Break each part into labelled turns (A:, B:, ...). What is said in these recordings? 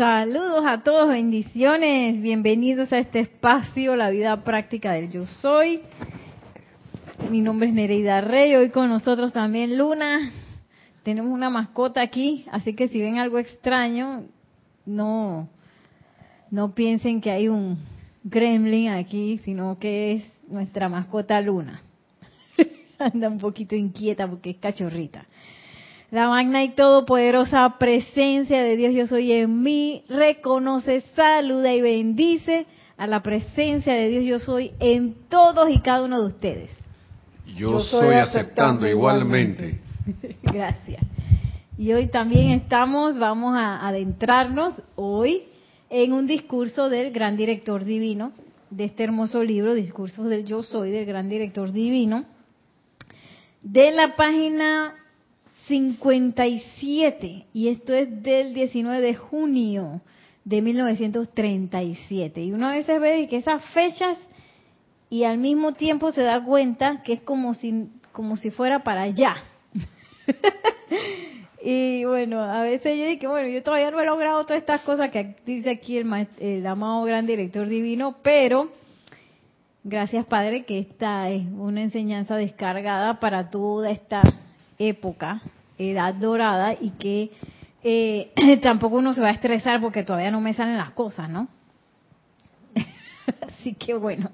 A: Saludos a todos, bendiciones, bienvenidos a este espacio, la vida práctica del yo soy. Mi nombre es Nereida Rey, hoy con nosotros también Luna. Tenemos una mascota aquí, así que si ven algo extraño, no, no piensen que hay un gremlin aquí, sino que es nuestra mascota Luna. Anda un poquito inquieta porque es cachorrita. La magna y todopoderosa presencia de Dios yo soy en mí reconoce, saluda y bendice a la presencia de Dios yo soy en todos y cada uno de ustedes.
B: Yo, yo soy aceptando igualmente.
A: Gracias. Y hoy también estamos, vamos a adentrarnos hoy en un discurso del gran director divino, de este hermoso libro, Discursos del Yo Soy, del gran director divino, de la página 57, y esto es del 19 de junio de 1937. Y uno a veces ve que esas fechas y al mismo tiempo se da cuenta que es como si, como si fuera para allá. y bueno, a veces yo digo bueno, yo todavía no he logrado todas estas cosas que dice aquí el, el amado gran director divino, pero gracias Padre que esta es una enseñanza descargada para toda esta época edad dorada y que eh, tampoco uno se va a estresar porque todavía no me salen las cosas, ¿no? Así que bueno.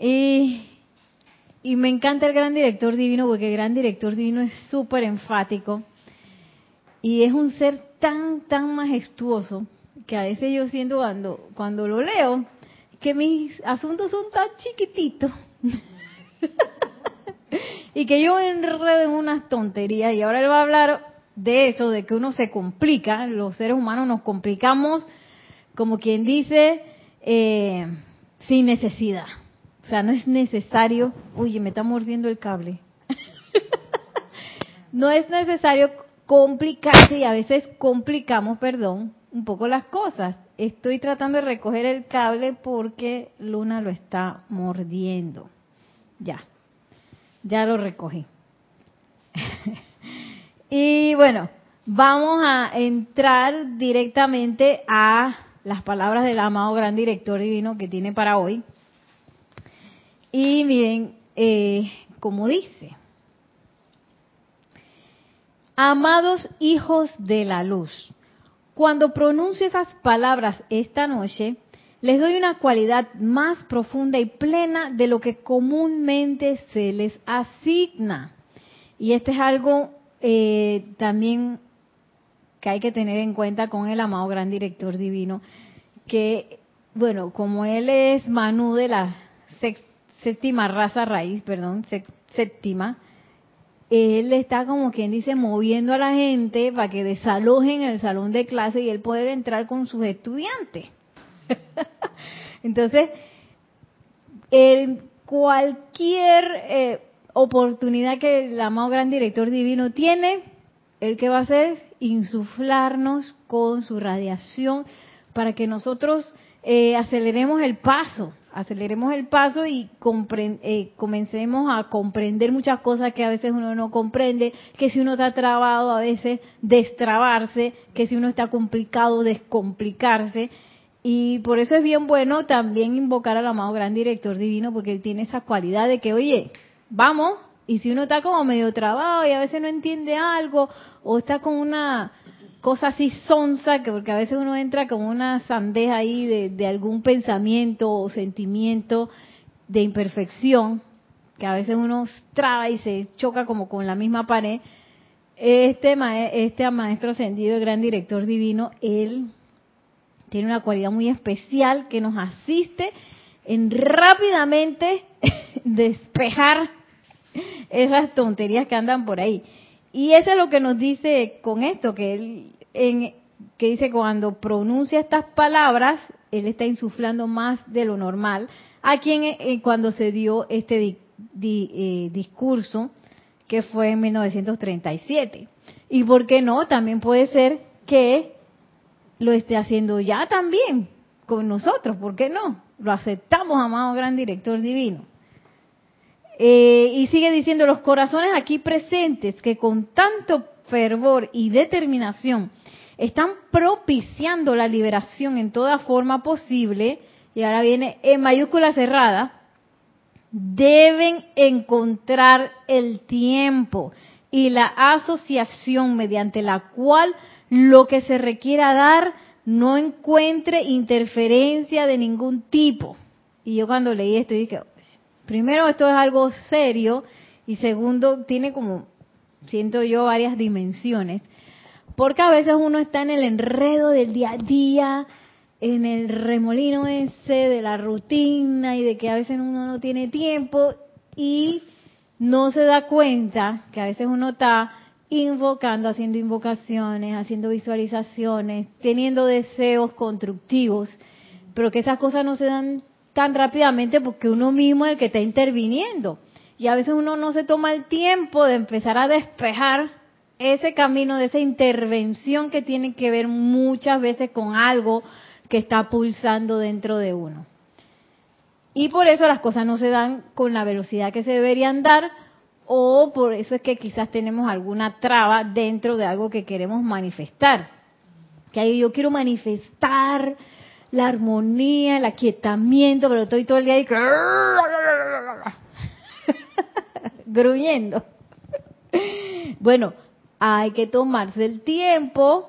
A: Y, y me encanta el gran director divino porque el gran director divino es súper enfático y es un ser tan, tan majestuoso que a veces yo siento cuando, cuando lo leo que mis asuntos son tan chiquititos y que yo enredo en unas tonterías y ahora él va a hablar de eso, de que uno se complica, los seres humanos nos complicamos, como quien dice, eh, sin necesidad. O sea, no es necesario, oye, me está mordiendo el cable. no es necesario complicarse y a veces complicamos, perdón, un poco las cosas. Estoy tratando de recoger el cable porque Luna lo está mordiendo. Ya, ya lo recogí. y bueno, vamos a entrar directamente a las palabras del amado gran director divino que tiene para hoy. Y miren, eh, como dice, amados hijos de la luz, cuando pronuncio esas palabras esta noche, les doy una cualidad más profunda y plena de lo que comúnmente se les asigna. Y esto es algo eh, también que hay que tener en cuenta con el amado gran director divino, que, bueno, como él es Manú de la séptima raza raíz, perdón, séptima, él está como quien dice moviendo a la gente para que desalojen el salón de clase y él poder entrar con sus estudiantes. Entonces, en cualquier eh, oportunidad que el amado gran director divino tiene, el que va a hacer insuflarnos con su radiación para que nosotros eh, aceleremos el paso, aceleremos el paso y eh, comencemos a comprender muchas cosas que a veces uno no comprende, que si uno está trabado a veces destrabarse, que si uno está complicado descomplicarse y por eso es bien bueno también invocar al amado gran director divino, porque él tiene esa cualidad de que, oye, vamos, y si uno está como medio trabado y a veces no entiende algo, o está con una cosa así sonsa, que porque a veces uno entra como una sandeja ahí de, de algún pensamiento o sentimiento de imperfección, que a veces uno traba y se choca como con la misma pared. Este, este maestro ascendido, el gran director divino, él tiene una cualidad muy especial que nos asiste en rápidamente despejar esas tonterías que andan por ahí. Y eso es lo que nos dice con esto, que él, en, que dice cuando pronuncia estas palabras, él está insuflando más de lo normal a quien eh, cuando se dio este eh, discurso que fue en 1937. Y por qué no, también puede ser que lo esté haciendo ya también con nosotros, ¿por qué no? Lo aceptamos, amado gran director divino. Eh, y sigue diciendo, los corazones aquí presentes que con tanto fervor y determinación están propiciando la liberación en toda forma posible, y ahora viene en mayúscula cerrada, deben encontrar el tiempo y la asociación mediante la cual lo que se requiera dar no encuentre interferencia de ningún tipo. Y yo cuando leí esto dije, primero esto es algo serio y segundo tiene como, siento yo, varias dimensiones. Porque a veces uno está en el enredo del día a día, en el remolino ese de la rutina y de que a veces uno no tiene tiempo y no se da cuenta que a veces uno está invocando, haciendo invocaciones, haciendo visualizaciones, teniendo deseos constructivos, pero que esas cosas no se dan tan rápidamente porque uno mismo es el que está interviniendo. Y a veces uno no se toma el tiempo de empezar a despejar ese camino de esa intervención que tiene que ver muchas veces con algo que está pulsando dentro de uno. Y por eso las cosas no se dan con la velocidad que se deberían dar o por eso es que quizás tenemos alguna traba dentro de algo que queremos manifestar. Que yo quiero manifestar la armonía, el aquietamiento, pero estoy todo el día ahí gruñendo. Bueno, hay que tomarse el tiempo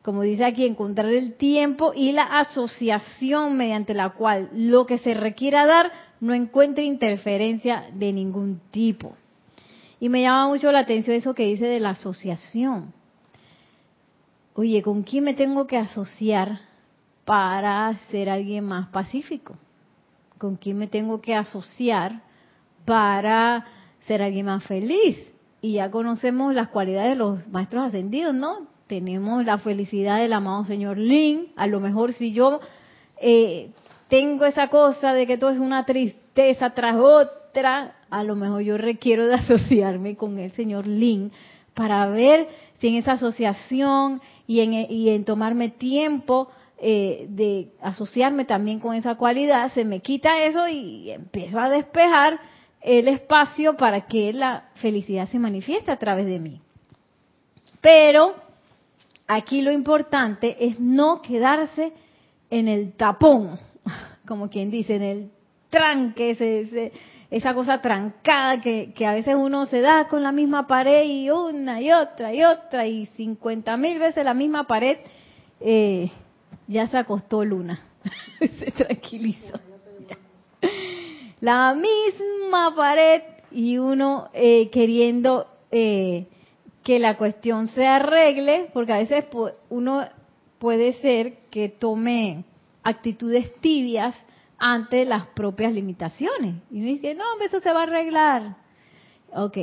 A: como dice aquí, encontrar el tiempo y la asociación mediante la cual lo que se requiera dar no encuentre interferencia de ningún tipo. Y me llama mucho la atención eso que dice de la asociación. Oye, ¿con quién me tengo que asociar para ser alguien más pacífico? ¿Con quién me tengo que asociar para ser alguien más feliz? Y ya conocemos las cualidades de los maestros ascendidos, ¿no? tenemos la felicidad del amado señor Lin. A lo mejor si yo eh, tengo esa cosa de que todo es una tristeza tras otra, a lo mejor yo requiero de asociarme con el señor Lin para ver si en esa asociación y en, y en tomarme tiempo eh, de asociarme también con esa cualidad, se me quita eso y empiezo a despejar el espacio para que la felicidad se manifieste a través de mí. Pero aquí lo importante es no quedarse en el tapón, como quien dice, en el tranque, esa cosa trancada que, a veces uno se da con la misma pared y una y otra y otra y cincuenta mil veces la misma pared, eh, ya se acostó Luna, se tranquilizó. La misma pared y uno eh, queriendo eh, que la cuestión se arregle, porque a veces uno puede ser que tome actitudes tibias ante las propias limitaciones. Y uno dice, no, eso se va a arreglar. Ok.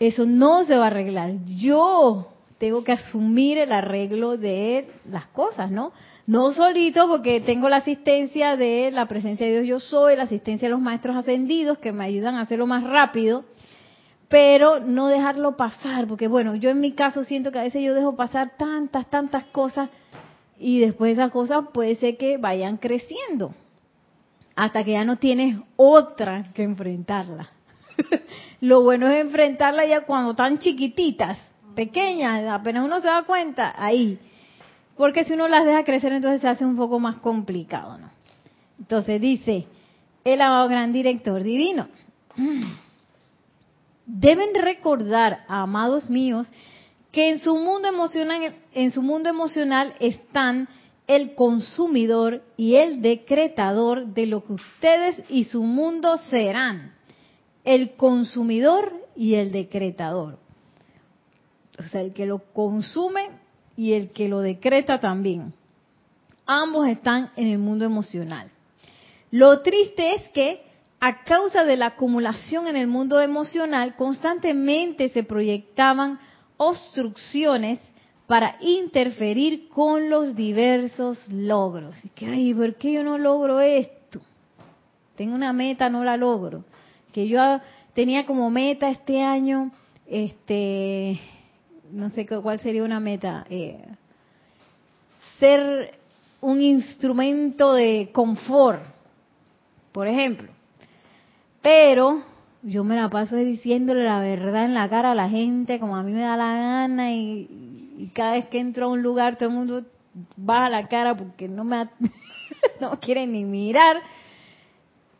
A: Eso no se va a arreglar. Yo tengo que asumir el arreglo de las cosas, ¿no? No solito porque tengo la asistencia de la presencia de Dios yo soy, la asistencia de los maestros ascendidos que me ayudan a hacerlo más rápido, pero no dejarlo pasar, porque bueno, yo en mi caso siento que a veces yo dejo pasar tantas, tantas cosas y después esas cosas puede ser que vayan creciendo hasta que ya no tienes otra que enfrentarla. Lo bueno es enfrentarla ya cuando están chiquititas, pequeñas, apenas uno se da cuenta, ahí. Porque si uno las deja crecer entonces se hace un poco más complicado, ¿no? Entonces dice, el amado gran director divino. Deben recordar, amados míos, que en su mundo emocional, en su mundo emocional están el consumidor y el decretador de lo que ustedes y su mundo serán. El consumidor y el decretador. O sea, el que lo consume y el que lo decreta también. Ambos están en el mundo emocional. Lo triste es que a causa de la acumulación en el mundo emocional, constantemente se proyectaban obstrucciones para interferir con los diversos logros. Y que, ay, ¿por qué yo no logro esto? Tengo una meta, no la logro. Que yo tenía como meta este año, este, no sé cuál sería una meta, eh, ser un instrumento de confort, por ejemplo. Pero yo me la paso diciéndole la verdad en la cara a la gente como a mí me da la gana y, y cada vez que entro a un lugar todo el mundo baja la cara porque no me no quieren ni mirar.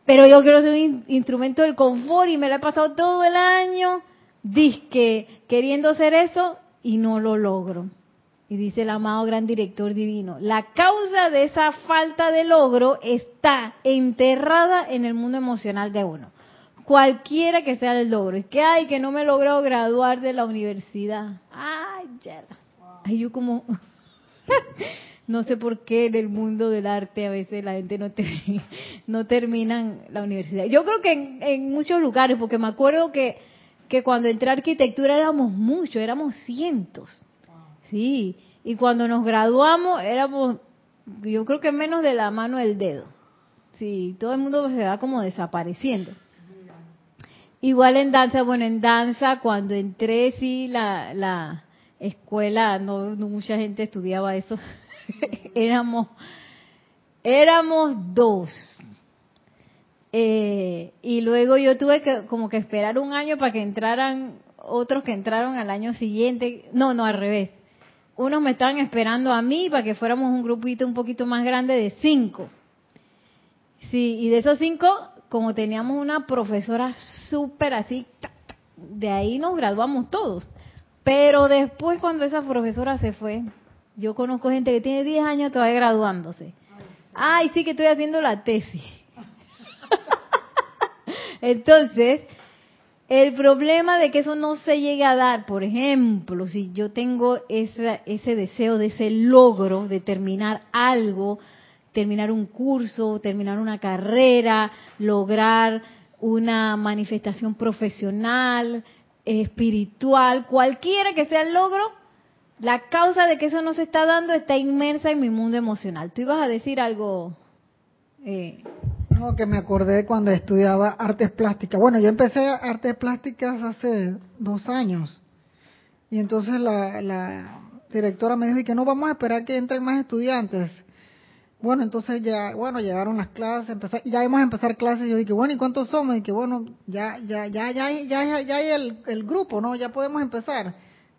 A: Pero yo quiero ser un instrumento del confort y me lo he pasado todo el año disque queriendo hacer eso y no lo logro. Y dice el amado gran director divino, la causa de esa falta de logro está enterrada en el mundo emocional de uno. Cualquiera que sea el logro. Es que, ay, que no me logró graduar de la universidad. Ay, ya. Ay, yo como... no sé por qué en el mundo del arte a veces la gente no, no termina la universidad. Yo creo que en, en, muchos lugares, porque me acuerdo que, que cuando entré a arquitectura éramos muchos, éramos cientos. Sí, y cuando nos graduamos éramos, yo creo que menos de la mano del dedo. Sí, todo el mundo se va como desapareciendo. Igual en danza, bueno, en danza cuando entré, sí, la, la escuela, no, mucha gente estudiaba eso, éramos, éramos dos. Eh, y luego yo tuve que como que esperar un año para que entraran otros que entraron al año siguiente. No, no, al revés. Unos me estaban esperando a mí para que fuéramos un grupito un poquito más grande de cinco. Sí, y de esos cinco, como teníamos una profesora súper así, de ahí nos graduamos todos. Pero después cuando esa profesora se fue, yo conozco gente que tiene 10 años todavía graduándose. Ay, sí que estoy haciendo la tesis. Entonces, el problema de que eso no se llegue a dar, por ejemplo, si yo tengo ese, ese deseo de ese logro de terminar algo, terminar un curso, terminar una carrera, lograr una manifestación profesional, espiritual, cualquiera que sea el logro, la causa de que eso no se está dando está inmersa en mi mundo emocional. ¿Tú ibas a decir algo?
C: Eh... No, que me acordé cuando estudiaba artes plásticas. Bueno, yo empecé artes plásticas hace dos años. Y entonces la, la directora me dijo que no vamos a esperar que entren más estudiantes. Bueno, entonces ya, bueno, llegaron las clases, empezar, ya íbamos a empezar clases, yo dije, bueno, ¿y cuántos somos? Y que bueno, ya, ya, ya, ya, ya, ya hay el, el grupo, ¿no? Ya podemos empezar.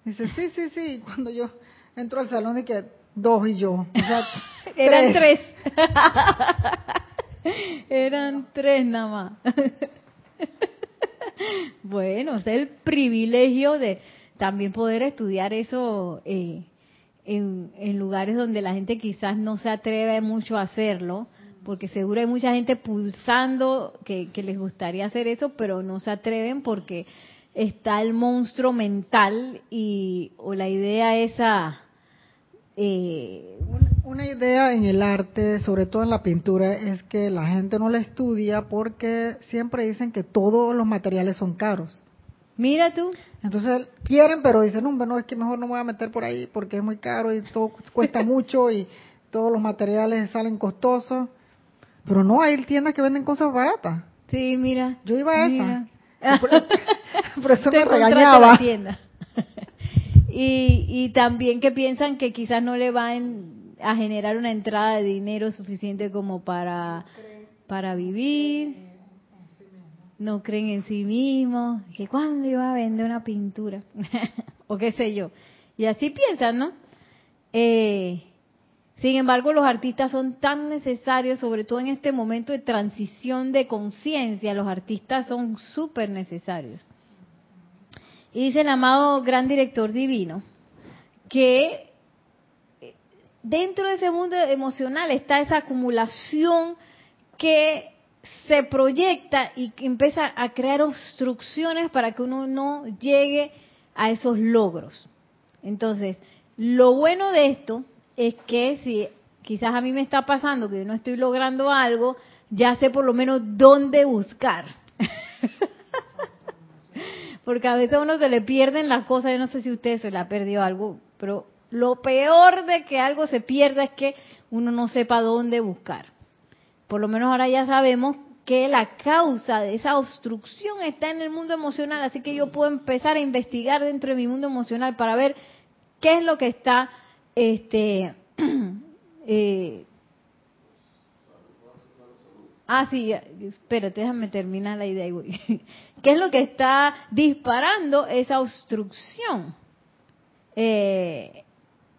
C: dice, sí, sí, sí. Cuando yo entro al salón y que dos y yo. O sea,
A: Eran tres. Eran tres nada más. bueno, es el privilegio de también poder estudiar eso eh, en, lugares donde la gente quizás no se atreve mucho a hacerlo, porque seguro hay mucha gente pulsando que, les gustaría hacer eso, pero no se atreven porque está el monstruo mental y o la idea esa
C: eh, una idea en el arte, sobre todo en la pintura, es que la gente no la estudia porque siempre dicen que todos los materiales son caros.
A: Mira tú.
C: Entonces quieren, pero dicen, no, no, es que mejor no me voy a meter por ahí porque es muy caro y todo cuesta mucho y todos los materiales salen costosos. Pero no, hay tiendas que venden cosas baratas.
A: Sí, mira.
C: Yo iba a esa. Por, eso me regañaba.
A: y, y también que piensan que quizás no le van a generar una entrada de dinero suficiente como para, para vivir no creen en sí mismos, que cuándo iba a vender una pintura, o qué sé yo. Y así piensan, ¿no? Eh, sin embargo, los artistas son tan necesarios, sobre todo en este momento de transición de conciencia, los artistas son súper necesarios. Y dice el amado gran director divino que dentro de ese mundo emocional está esa acumulación que se proyecta y empieza a crear obstrucciones para que uno no llegue a esos logros. Entonces, lo bueno de esto es que si quizás a mí me está pasando que yo no estoy logrando algo, ya sé por lo menos dónde buscar. Porque a veces a uno se le pierden las cosas, yo no sé si usted se le ha perdido algo, pero lo peor de que algo se pierda es que uno no sepa dónde buscar. Por lo menos ahora ya sabemos que la causa de esa obstrucción está en el mundo emocional, así que yo puedo empezar a investigar dentro de mi mundo emocional para ver qué es lo que está, este, eh, ah, sí, espérate, déjame terminar la idea. ¿Qué es lo que está disparando esa obstrucción? Eh,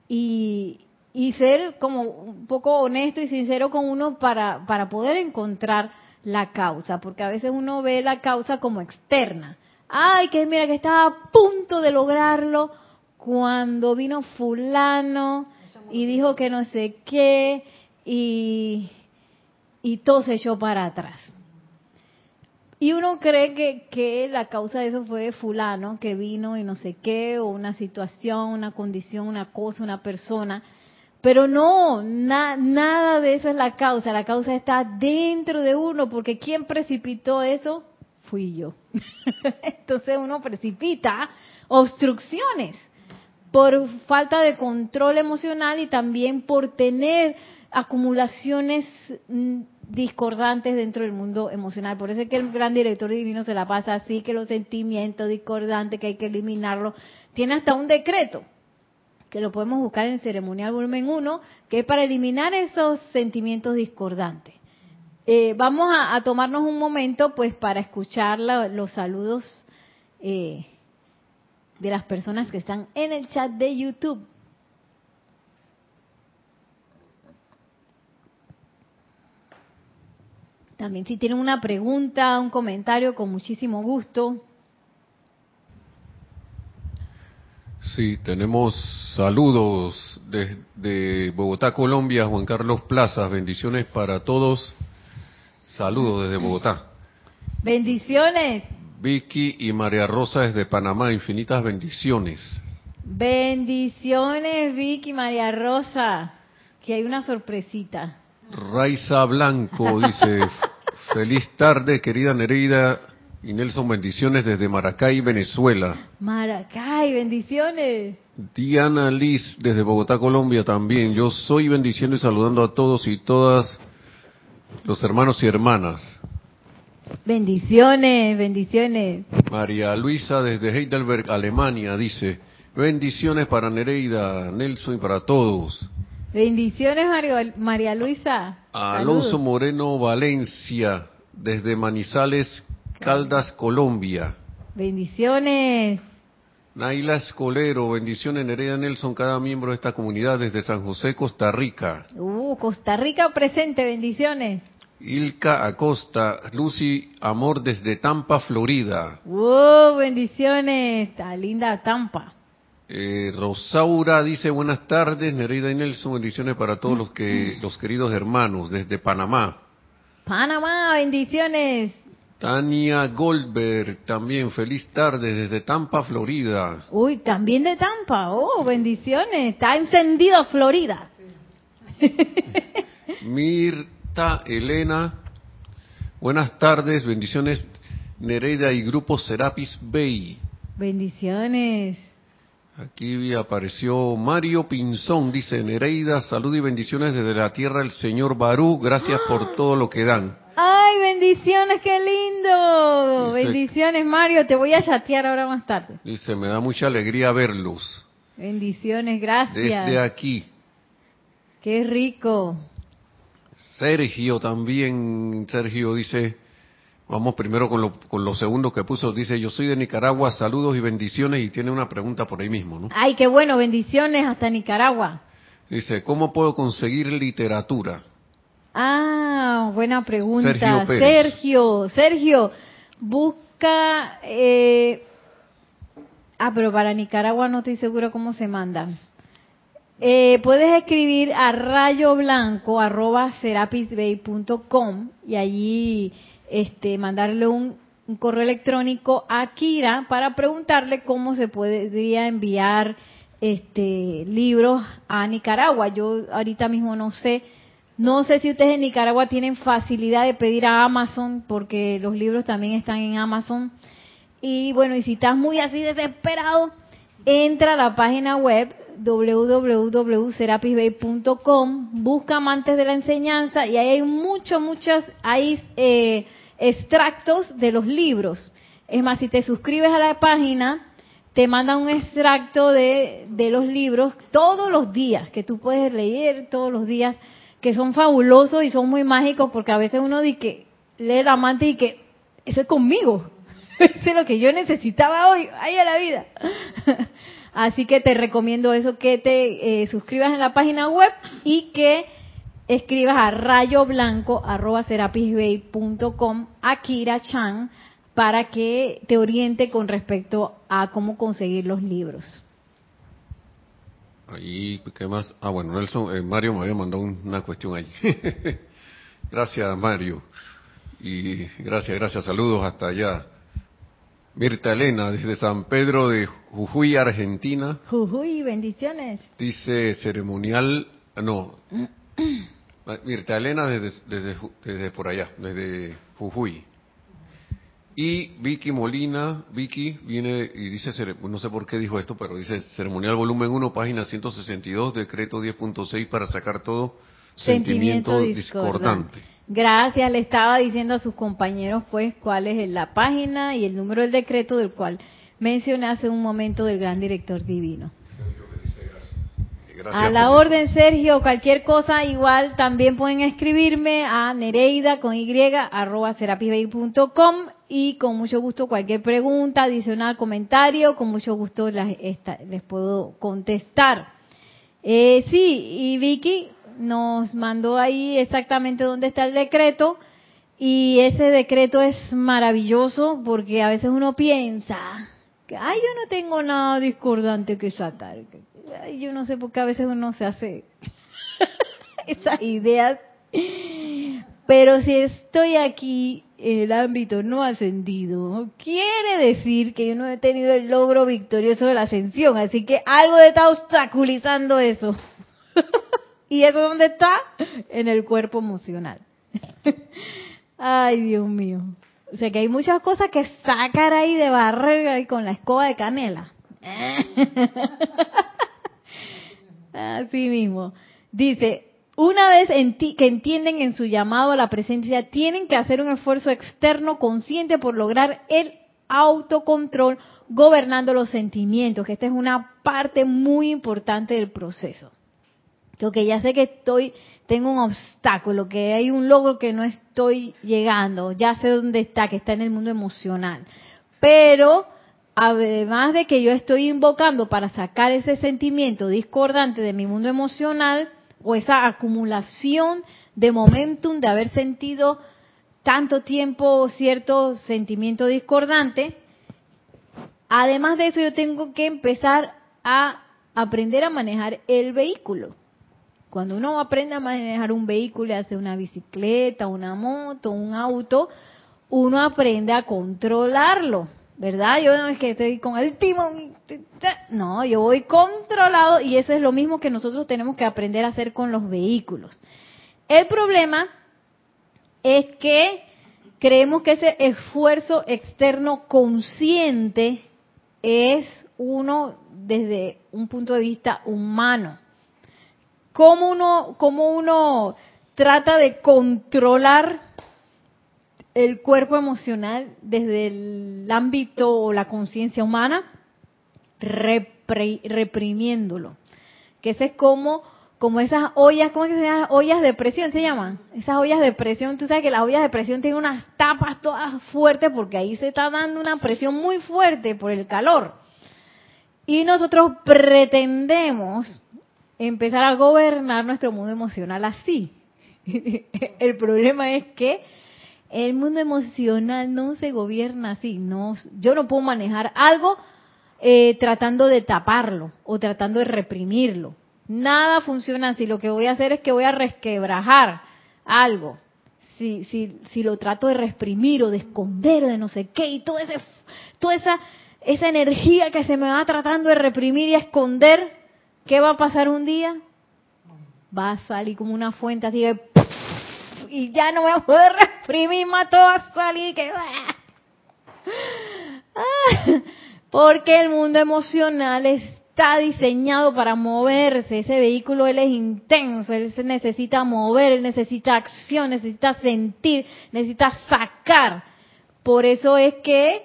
A: y ser como un poco honesto y sincero con uno para, para poder encontrar la causa, porque a veces uno ve la causa como externa. Ay, que mira que estaba a punto de lograrlo cuando vino fulano y dijo que no sé qué y, y todo se echó para atrás. Y uno cree que, que la causa de eso fue fulano que vino y no sé qué, o una situación, una condición, una cosa, una persona. Pero no, nada de eso es la causa. La causa está dentro de uno, porque quien precipitó eso fui yo. Entonces uno precipita obstrucciones por falta de control emocional y también por tener acumulaciones mm, discordantes dentro del mundo emocional. Por eso es que el gran director divino se la pasa así, que los sentimientos discordantes, que hay que eliminarlos, tiene hasta un decreto que lo podemos buscar en Ceremonial Volumen 1, que es para eliminar esos sentimientos discordantes. Eh, vamos a, tomarnos un momento pues para escuchar los saludos eh, de las personas que están en el chat de YouTube. También si tienen una pregunta, un comentario, con muchísimo gusto.
B: Sí, tenemos saludos desde Bogotá, Colombia, Juan Carlos Plazas. Bendiciones para todos. Saludos desde Bogotá.
A: Bendiciones.
B: Vicky y María Rosa desde Panamá. Infinitas bendiciones.
A: Bendiciones, Vicky, María Rosa. Que hay una sorpresita.
B: Raiza Blanco dice, feliz tarde, querida Nereida y Nelson, bendiciones desde Maracay, Venezuela.
A: Maracay, bendiciones.
B: Diana Liz, desde Bogotá, Colombia también. Yo soy bendiciendo y saludando a todos y todas los hermanos y hermanas.
A: Bendiciones, bendiciones.
B: María Luisa, desde Heidelberg, Alemania, dice, bendiciones para Nereida, Nelson y para todos.
A: Bendiciones, María Luisa.
B: Alonso Moreno, Valencia, desde Manizales, Caldas, Colombia.
A: Bendiciones.
B: Naila Escolero, bendiciones Nereida Nelson, cada miembro de esta comunidad desde San José, Costa Rica.
A: Uh, Costa Rica presente, bendiciones.
B: Ilka Acosta, Lucy Amor desde Tampa, Florida.
A: Uh, bendiciones, está linda Tampa.
B: Eh, Rosaura dice buenas tardes, Nereida y Nelson, bendiciones para todos los que los queridos hermanos desde Panamá.
A: Panamá, bendiciones.
B: Tania Goldberg, también feliz tarde desde Tampa, Florida.
A: Uy, también de Tampa, oh, bendiciones, está encendido Florida.
B: Mirta Elena, buenas tardes, bendiciones Nereida y Grupo Serapis Bay.
A: Bendiciones.
B: Aquí apareció Mario Pinzón, dice Nereida, salud y bendiciones desde la tierra del señor Barú, gracias por todo lo que dan.
A: ¡Ay, bendiciones, qué lindo! bendiciones, Mario, te voy a chatear ahora más tarde.
B: Dice, me da mucha alegría verlos.
A: Bendiciones, gracias.
B: Desde aquí.
A: Qué rico.
B: Sergio también, Sergio dice, Vamos primero con lo, con los segundos que puso. Dice, yo soy de Nicaragua, saludos y bendiciones. Y tiene una pregunta por ahí mismo, ¿no?
A: Ay, qué bueno, bendiciones hasta Nicaragua.
B: Dice, ¿cómo puedo conseguir literatura?
A: Ah, buena pregunta. Sergio, Sergio, Sergio, busca... Eh... Ah, pero para Nicaragua no estoy seguro cómo se manda. Eh, puedes escribir a rayo blanco arroba serapisbay.com y allí este, mandarle un, correo electrónico a Kira para preguntarle cómo se podría enviar este, libros a Nicaragua. Yo ahorita mismo no sé, no sé si ustedes en Nicaragua tienen facilidad de pedir a Amazon porque los libros también están en Amazon. Y bueno, y si estás muy así desesperado, entra a la página web www.serapisbay.com, busca amantes de la enseñanza y ahí hay muchos, muchos, hay eh, extractos de los libros. Es más, si te suscribes a la página, te mandan un extracto de, de los libros todos los días, que tú puedes leer todos los días, que son fabulosos y son muy mágicos, porque a veces uno dice que lee el amante y que eso es conmigo, eso es lo que yo necesitaba hoy, ahí a la vida. Así que te recomiendo eso, que te eh, suscribas en la página web y que escribas a rayoblanco.com a Kira Chan para que te oriente con respecto a cómo conseguir los libros.
B: Ahí, ¿qué más? Ah, bueno, Nelson, eh, Mario me había mandado una cuestión ahí. gracias, Mario. Y gracias, gracias. Saludos hasta allá. Mirta Elena, desde San Pedro de Jujuy, Argentina.
A: Jujuy, bendiciones.
B: Dice ceremonial, no. Mirta Elena desde, desde, desde por allá, desde Jujuy. Y Vicky Molina, Vicky viene y dice, no sé por qué dijo esto, pero dice ceremonial volumen 1, página 162, decreto 10.6 para sacar todo sentimiento, discordante.
A: Gracias, le estaba diciendo a sus compañeros pues cuál es la página y el número del decreto del cual mencioné hace un momento del gran director divino. a la orden, Sergio, cualquier cosa, igual también pueden escribirme a nereida con y arroba y con mucho gusto cualquier pregunta, adicional, comentario, con mucho gusto les puedo contestar. Eh, sí, y Vicky nos mandó ahí exactamente dónde está el decreto y ese decreto es maravilloso porque a veces uno piensa que, ay, yo no tengo nada discordante que sacar. Yo no sé por qué a veces uno se hace esas ideas. Pero si estoy aquí en el ámbito no ascendido, quiere decir que yo no he tenido el logro victorioso de la ascensión. Así que algo está obstaculizando eso. ¿Y eso dónde está? En el cuerpo emocional. Ay, Dios mío. O sea que hay muchas cosas que sacar ahí de barrera y con la escoba de canela. Así mismo. Dice, una vez que entienden en su llamado a la presencia, tienen que hacer un esfuerzo externo consciente por lograr el autocontrol gobernando los sentimientos, que esta es una parte muy importante del proceso. que ya sé que estoy, tengo un obstáculo, que hay un logro que no estoy llegando, ya sé dónde está, que está en el mundo emocional. Pero, además de que yo estoy invocando para sacar ese sentimiento discordante de mi mundo emocional, o esa acumulación de momentum de haber sentido tanto tiempo cierto sentimiento discordante, además de eso yo tengo que empezar a aprender a manejar el vehículo. Cuando uno aprende a manejar un vehículo, ya sea una bicicleta, una moto, un auto, uno aprende a controlarlo. ¿Verdad? Yo no es que estoy con el timón, no, yo voy controlado y eso es lo mismo que nosotros tenemos que aprender a hacer con los vehículos. El problema es que creemos que ese esfuerzo externo consciente es uno desde un punto de vista humano. ¿Cómo uno, cómo uno trata de controlar el cuerpo emocional desde el ámbito o la conciencia humana, reprimiéndolo. Que ese es como, como esas ollas, ¿cómo se? Ollas de presión se llaman. Esas ollas de presión, tú sabes que las ollas de presión tienen unas tapas todas fuertes porque ahí se está dando una presión muy fuerte por el calor. Y nosotros pretendemos empezar a gobernar nuestro mundo emocional así. el problema es que el mundo emocional no se gobierna así. No, yo no puedo manejar algo eh, tratando de taparlo o tratando de reprimirlo. Nada funciona así. Lo que voy a hacer es que voy a resquebrajar algo. Si, si, si lo trato de reprimir o de esconder o de no sé qué y todo ese, toda esa, esa energía que se me va tratando de reprimir y esconder, ¿qué va a pasar un día? Va a salir como una fuente así de y ya no voy a poder reprimir más todo a salir que porque el mundo emocional está diseñado para moverse, ese vehículo él es intenso, él se necesita mover, él necesita acción, necesita sentir, necesita sacar. Por eso es que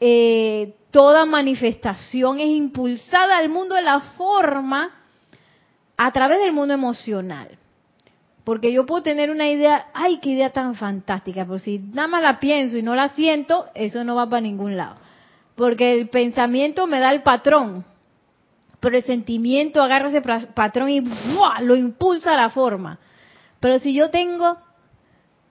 A: eh, toda manifestación es impulsada al mundo de la forma a través del mundo emocional. Porque yo puedo tener una idea, ay, qué idea tan fantástica, pero si nada más la pienso y no la siento, eso no va para ningún lado. Porque el pensamiento me da el patrón. pero el sentimiento agarra ese patrón y lo impulsa a la forma. Pero si yo tengo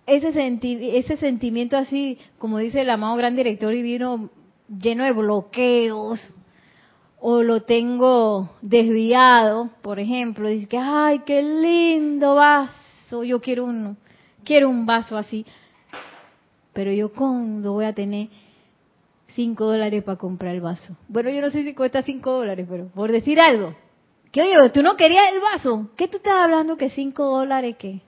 A: ese, ese sentimiento así, como dice el amado gran director divino, lleno de bloqueos, o lo tengo desviado, por ejemplo, dice que, ay, qué lindo yo quiero uno, quiero un vaso así, pero yo cuando voy a tener cinco dólares para comprar el vaso. Bueno, yo no sé si cuesta cinco dólares, pero por decir algo, que oye, tú no querías el vaso, ¿qué tú estás hablando que cinco dólares qué?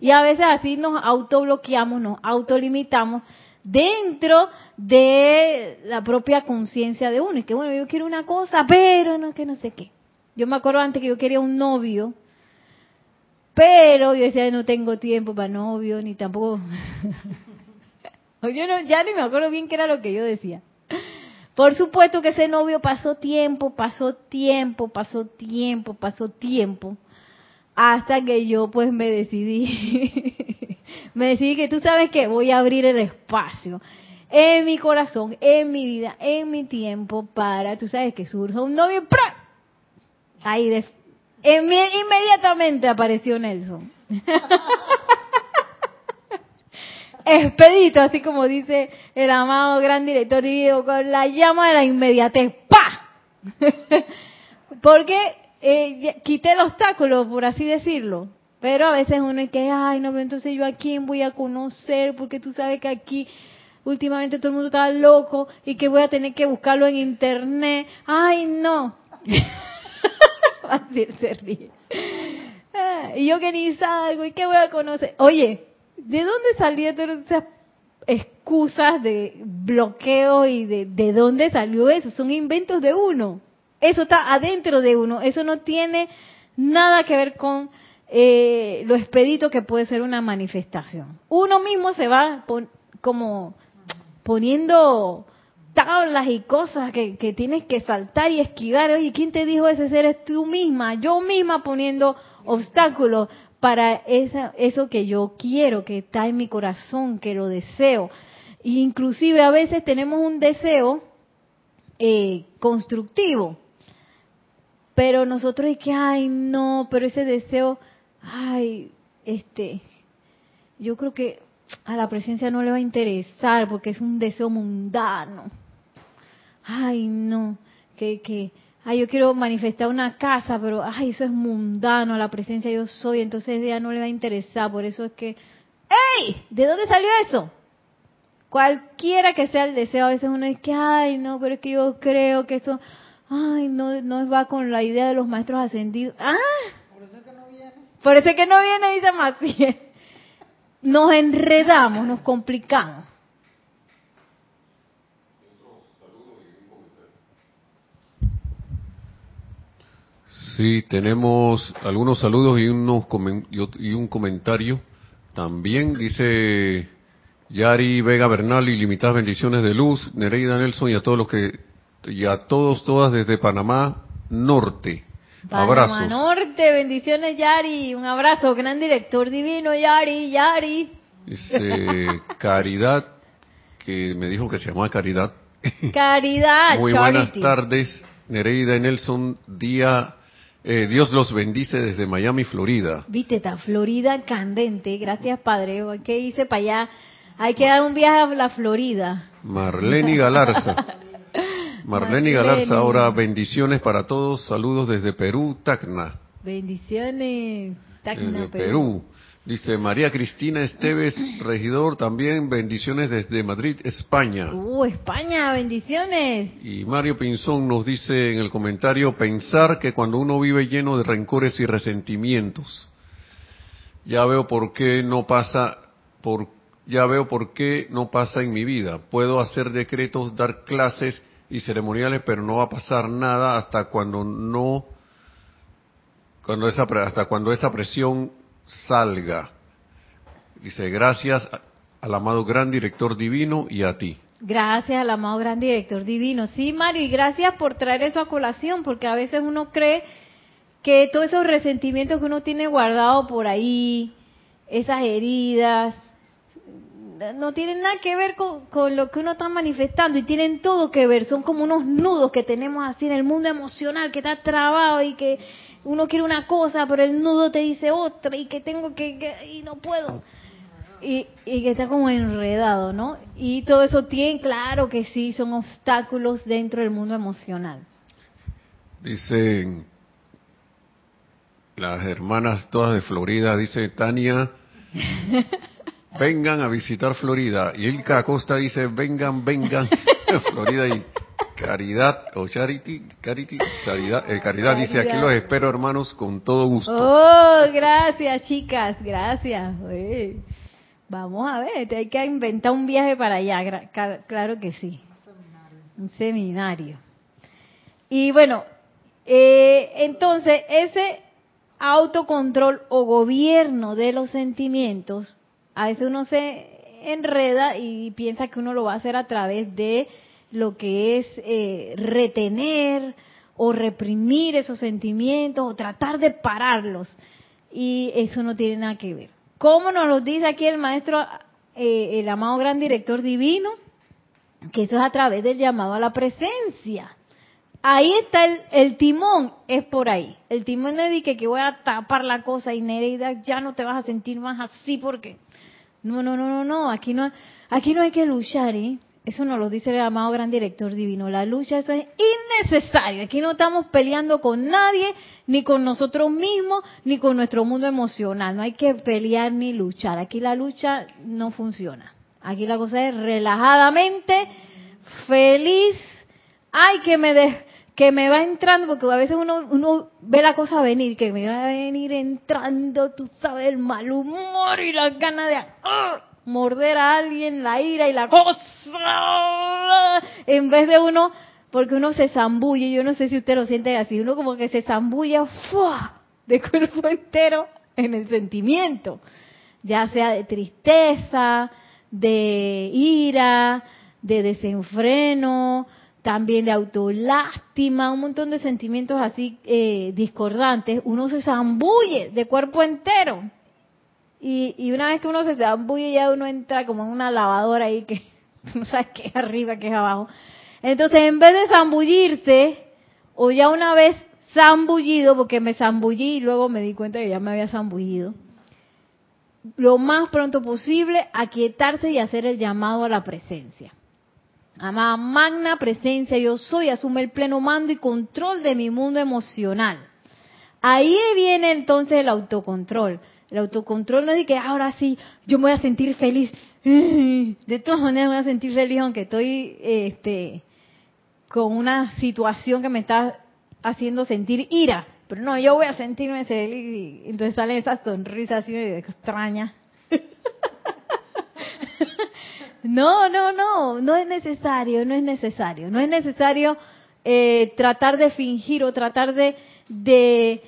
A: Y a veces así nos autobloqueamos, nos autolimitamos dentro de la propia conciencia de uno. Es que bueno, yo quiero una cosa, pero no que no sé qué. Yo me acuerdo antes que yo quería un novio, pero yo decía, no tengo tiempo para novio, ni tampoco... yo no, ya ni me acuerdo bien qué era lo que yo decía. Por supuesto que ese novio pasó tiempo, pasó tiempo, pasó tiempo, pasó tiempo hasta que yo pues me decidí, me decidí que tú sabes que voy a abrir el espacio en mi corazón, en mi vida, en mi tiempo para, tú sabes que surja un novio, ahí de, inmediatamente apareció Nelson. Expedito, así como dice el amado gran director y con la llama de la inmediatez, ¡pa! Porque eh, quité el obstáculo, por así decirlo. Pero a veces uno es que, ay, no, entonces yo a quién voy a conocer, porque tú sabes que aquí últimamente todo el mundo está loco y que voy a tener que buscarlo en internet. Ay, no. Se. Ah, y yo que ni salgo, ¿y qué voy a conocer? Oye, ¿de dónde salieron esas excusas de bloqueo y de, de dónde salió eso? Son inventos de uno. Eso está adentro de uno. Eso no tiene nada que ver con eh, lo expedito que puede ser una manifestación. Uno mismo se va como poniendo tablas y cosas que, tienes que saltar y esquivar. Oye, ¿quién te dijo ese ser es tú misma? Yo misma poniendo obstáculos para esa, eso que yo quiero, que está en mi corazón, que lo deseo. inclusive a veces tenemos un deseo eh, constructivo, pero nosotros es que, ay, no, pero ese deseo, ay, este, yo creo que a la presencia no le va a interesar porque es un deseo mundano. Ay, no, que, que, ay, yo quiero manifestar una casa, pero, ay, eso es mundano, la presencia yo soy, entonces ella no le va a interesar, por eso es que, ¡Ey! ¿De dónde salió eso? Cualquiera que sea el deseo, a veces uno es que, ay, no, pero es que yo creo que eso, Ay, no, no va con la idea de los maestros ascendidos. ¡Ah! Por eso es que no viene. Por eso es que no viene, dice Maciel. Nos enredamos, nos complicamos.
B: Sí, tenemos algunos saludos y, unos y un comentario. También dice Yari Vega Bernal, ilimitadas bendiciones de luz, Nereida Nelson y a todos los que y a todos, todas desde Panamá Norte. Panamá
A: Norte, bendiciones Yari, un abrazo, gran director divino Yari, Yari.
B: Dice Caridad, que me dijo que se llamaba Caridad.
A: Caridad,
B: Muy buenas tardes, Nereida y Nelson, día, eh, Dios los bendice desde Miami, Florida.
A: Viste, está Florida candente, gracias Padre, ¿qué hice para allá? Hay que dar un viaje a la Florida.
B: Marlene Galarza. Marlene Galarza, ahora bendiciones para todos, saludos desde Perú, Tacna.
A: Bendiciones, Tacna,
B: Perú. Dice María Cristina Esteves, regidor, también bendiciones desde Madrid, España.
A: Uh, España, bendiciones.
B: Y Mario Pinzón nos dice en el comentario, pensar que cuando uno vive lleno de rencores y resentimientos, ya veo por qué no pasa, por, ya veo por qué no pasa en mi vida. Puedo hacer decretos, dar clases y ceremoniales, pero no va a pasar nada hasta cuando no, cuando esa, hasta cuando esa presión salga. Dice, gracias al amado gran director divino y a ti.
A: Gracias al amado gran director divino. Sí, Mario, y gracias por traer eso a colación, porque a veces uno cree que todos esos resentimientos que uno tiene guardado por ahí, esas heridas, no tienen nada que ver con, con, lo que uno está manifestando y tienen todo que ver. Son como unos nudos que tenemos así en el mundo emocional que está trabado y que uno quiere una cosa, pero el nudo te dice otra y que tengo que, y no puedo. Y, y, que está como enredado, ¿no? Y todo eso tiene, claro que sí, son obstáculos dentro del mundo emocional.
B: Dicen las hermanas todas de Florida, dice Tania, vengan a visitar Florida. Y Ilka Acosta dice, vengan, vengan a Florida y Caridad o Charity, Charity, Caridad, eh, Caridad dice, aquí los espero hermanos con todo gusto.
A: Oh, gracias chicas, gracias. vamos a ver, hay que inventar un viaje para allá, claro que sí. Un seminario. Y bueno, eh, entonces ese autocontrol o gobierno de los sentimientos, a veces uno se enreda y piensa que uno lo va a hacer a través de lo que es eh, retener o reprimir esos sentimientos o tratar de pararlos. Y eso no tiene nada que ver. ¿Cómo nos lo dice aquí el maestro, eh, el amado gran director divino? Que eso es a través del llamado a la presencia. Ahí está el, el timón, es por ahí. El timón es que, que voy a tapar la cosa y Nereida, ya no te vas a sentir más así porque... No, no, no, no, no, aquí no, aquí no hay que luchar, ¿eh? Eso nos lo dice el amado gran director divino. La lucha, eso es innecesario. Aquí no estamos peleando con nadie, ni con nosotros mismos, ni con nuestro mundo emocional. No hay que pelear ni luchar. Aquí la lucha no funciona. Aquí la cosa es relajadamente, feliz. Ay, que me, de, que me va entrando, porque a veces uno, uno ve la cosa venir, que me va a venir entrando, tú sabes, el mal humor y la ganas de... ¡ah! Morder a alguien, la ira y la cosa, en vez de uno, porque uno se zambulle, yo no sé si usted lo siente así, uno como que se zambulle de cuerpo entero en el sentimiento, ya sea de tristeza, de ira, de desenfreno, también de autolástima, un montón de sentimientos así eh, discordantes, uno se zambulle de cuerpo entero. Y, y una vez que uno se zambulle, ya uno entra como en una lavadora ahí que no sabes qué es arriba, qué es abajo. Entonces, en vez de zambullirse, o ya una vez zambullido, porque me zambullí y luego me di cuenta que ya me había zambullido, lo más pronto posible, aquietarse y hacer el llamado a la presencia. Amada magna presencia, yo soy, asume el pleno mando y control de mi mundo emocional. Ahí viene entonces el autocontrol. El autocontrol no es de que ahora sí, yo me voy a sentir feliz. De todas maneras me voy a sentir feliz aunque estoy este, con una situación que me está haciendo sentir ira. Pero no, yo voy a sentirme feliz. Entonces salen esas sonrisas así extrañas. No, no, no, no es necesario, no es necesario. No es necesario eh, tratar de fingir o tratar de, de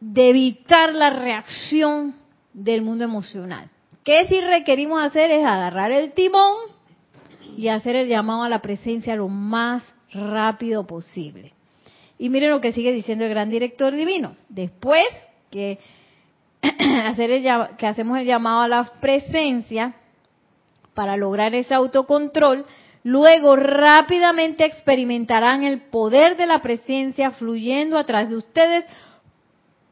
A: de evitar la reacción del mundo emocional. ¿Qué si requerimos hacer? Es agarrar el timón y hacer el llamado a la presencia lo más rápido posible. Y miren lo que sigue diciendo el gran director divino. Después que, hacer el, que hacemos el llamado a la presencia para lograr ese autocontrol, luego rápidamente experimentarán el poder de la presencia fluyendo a través de ustedes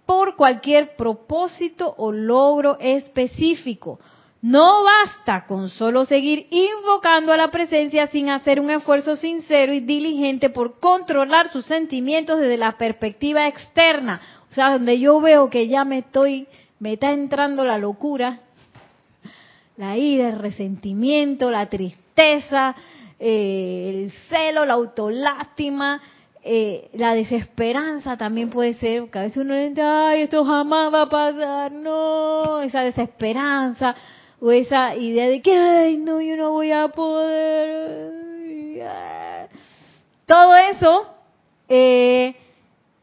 A: por cualquier propósito o logro específico. No basta con solo seguir invocando a la presencia sin hacer un esfuerzo sincero y diligente por controlar sus sentimientos desde la perspectiva externa. O sea, donde yo veo que ya me estoy, me está entrando la locura, la ira, el resentimiento, la tristeza, eh, el celo, la autolástima, eh, la desesperanza también puede ser, porque a veces uno dice, ay, esto jamás va a pasar, no, esa desesperanza, o esa idea de que, ay, no, yo no voy a poder. Todo eso eh,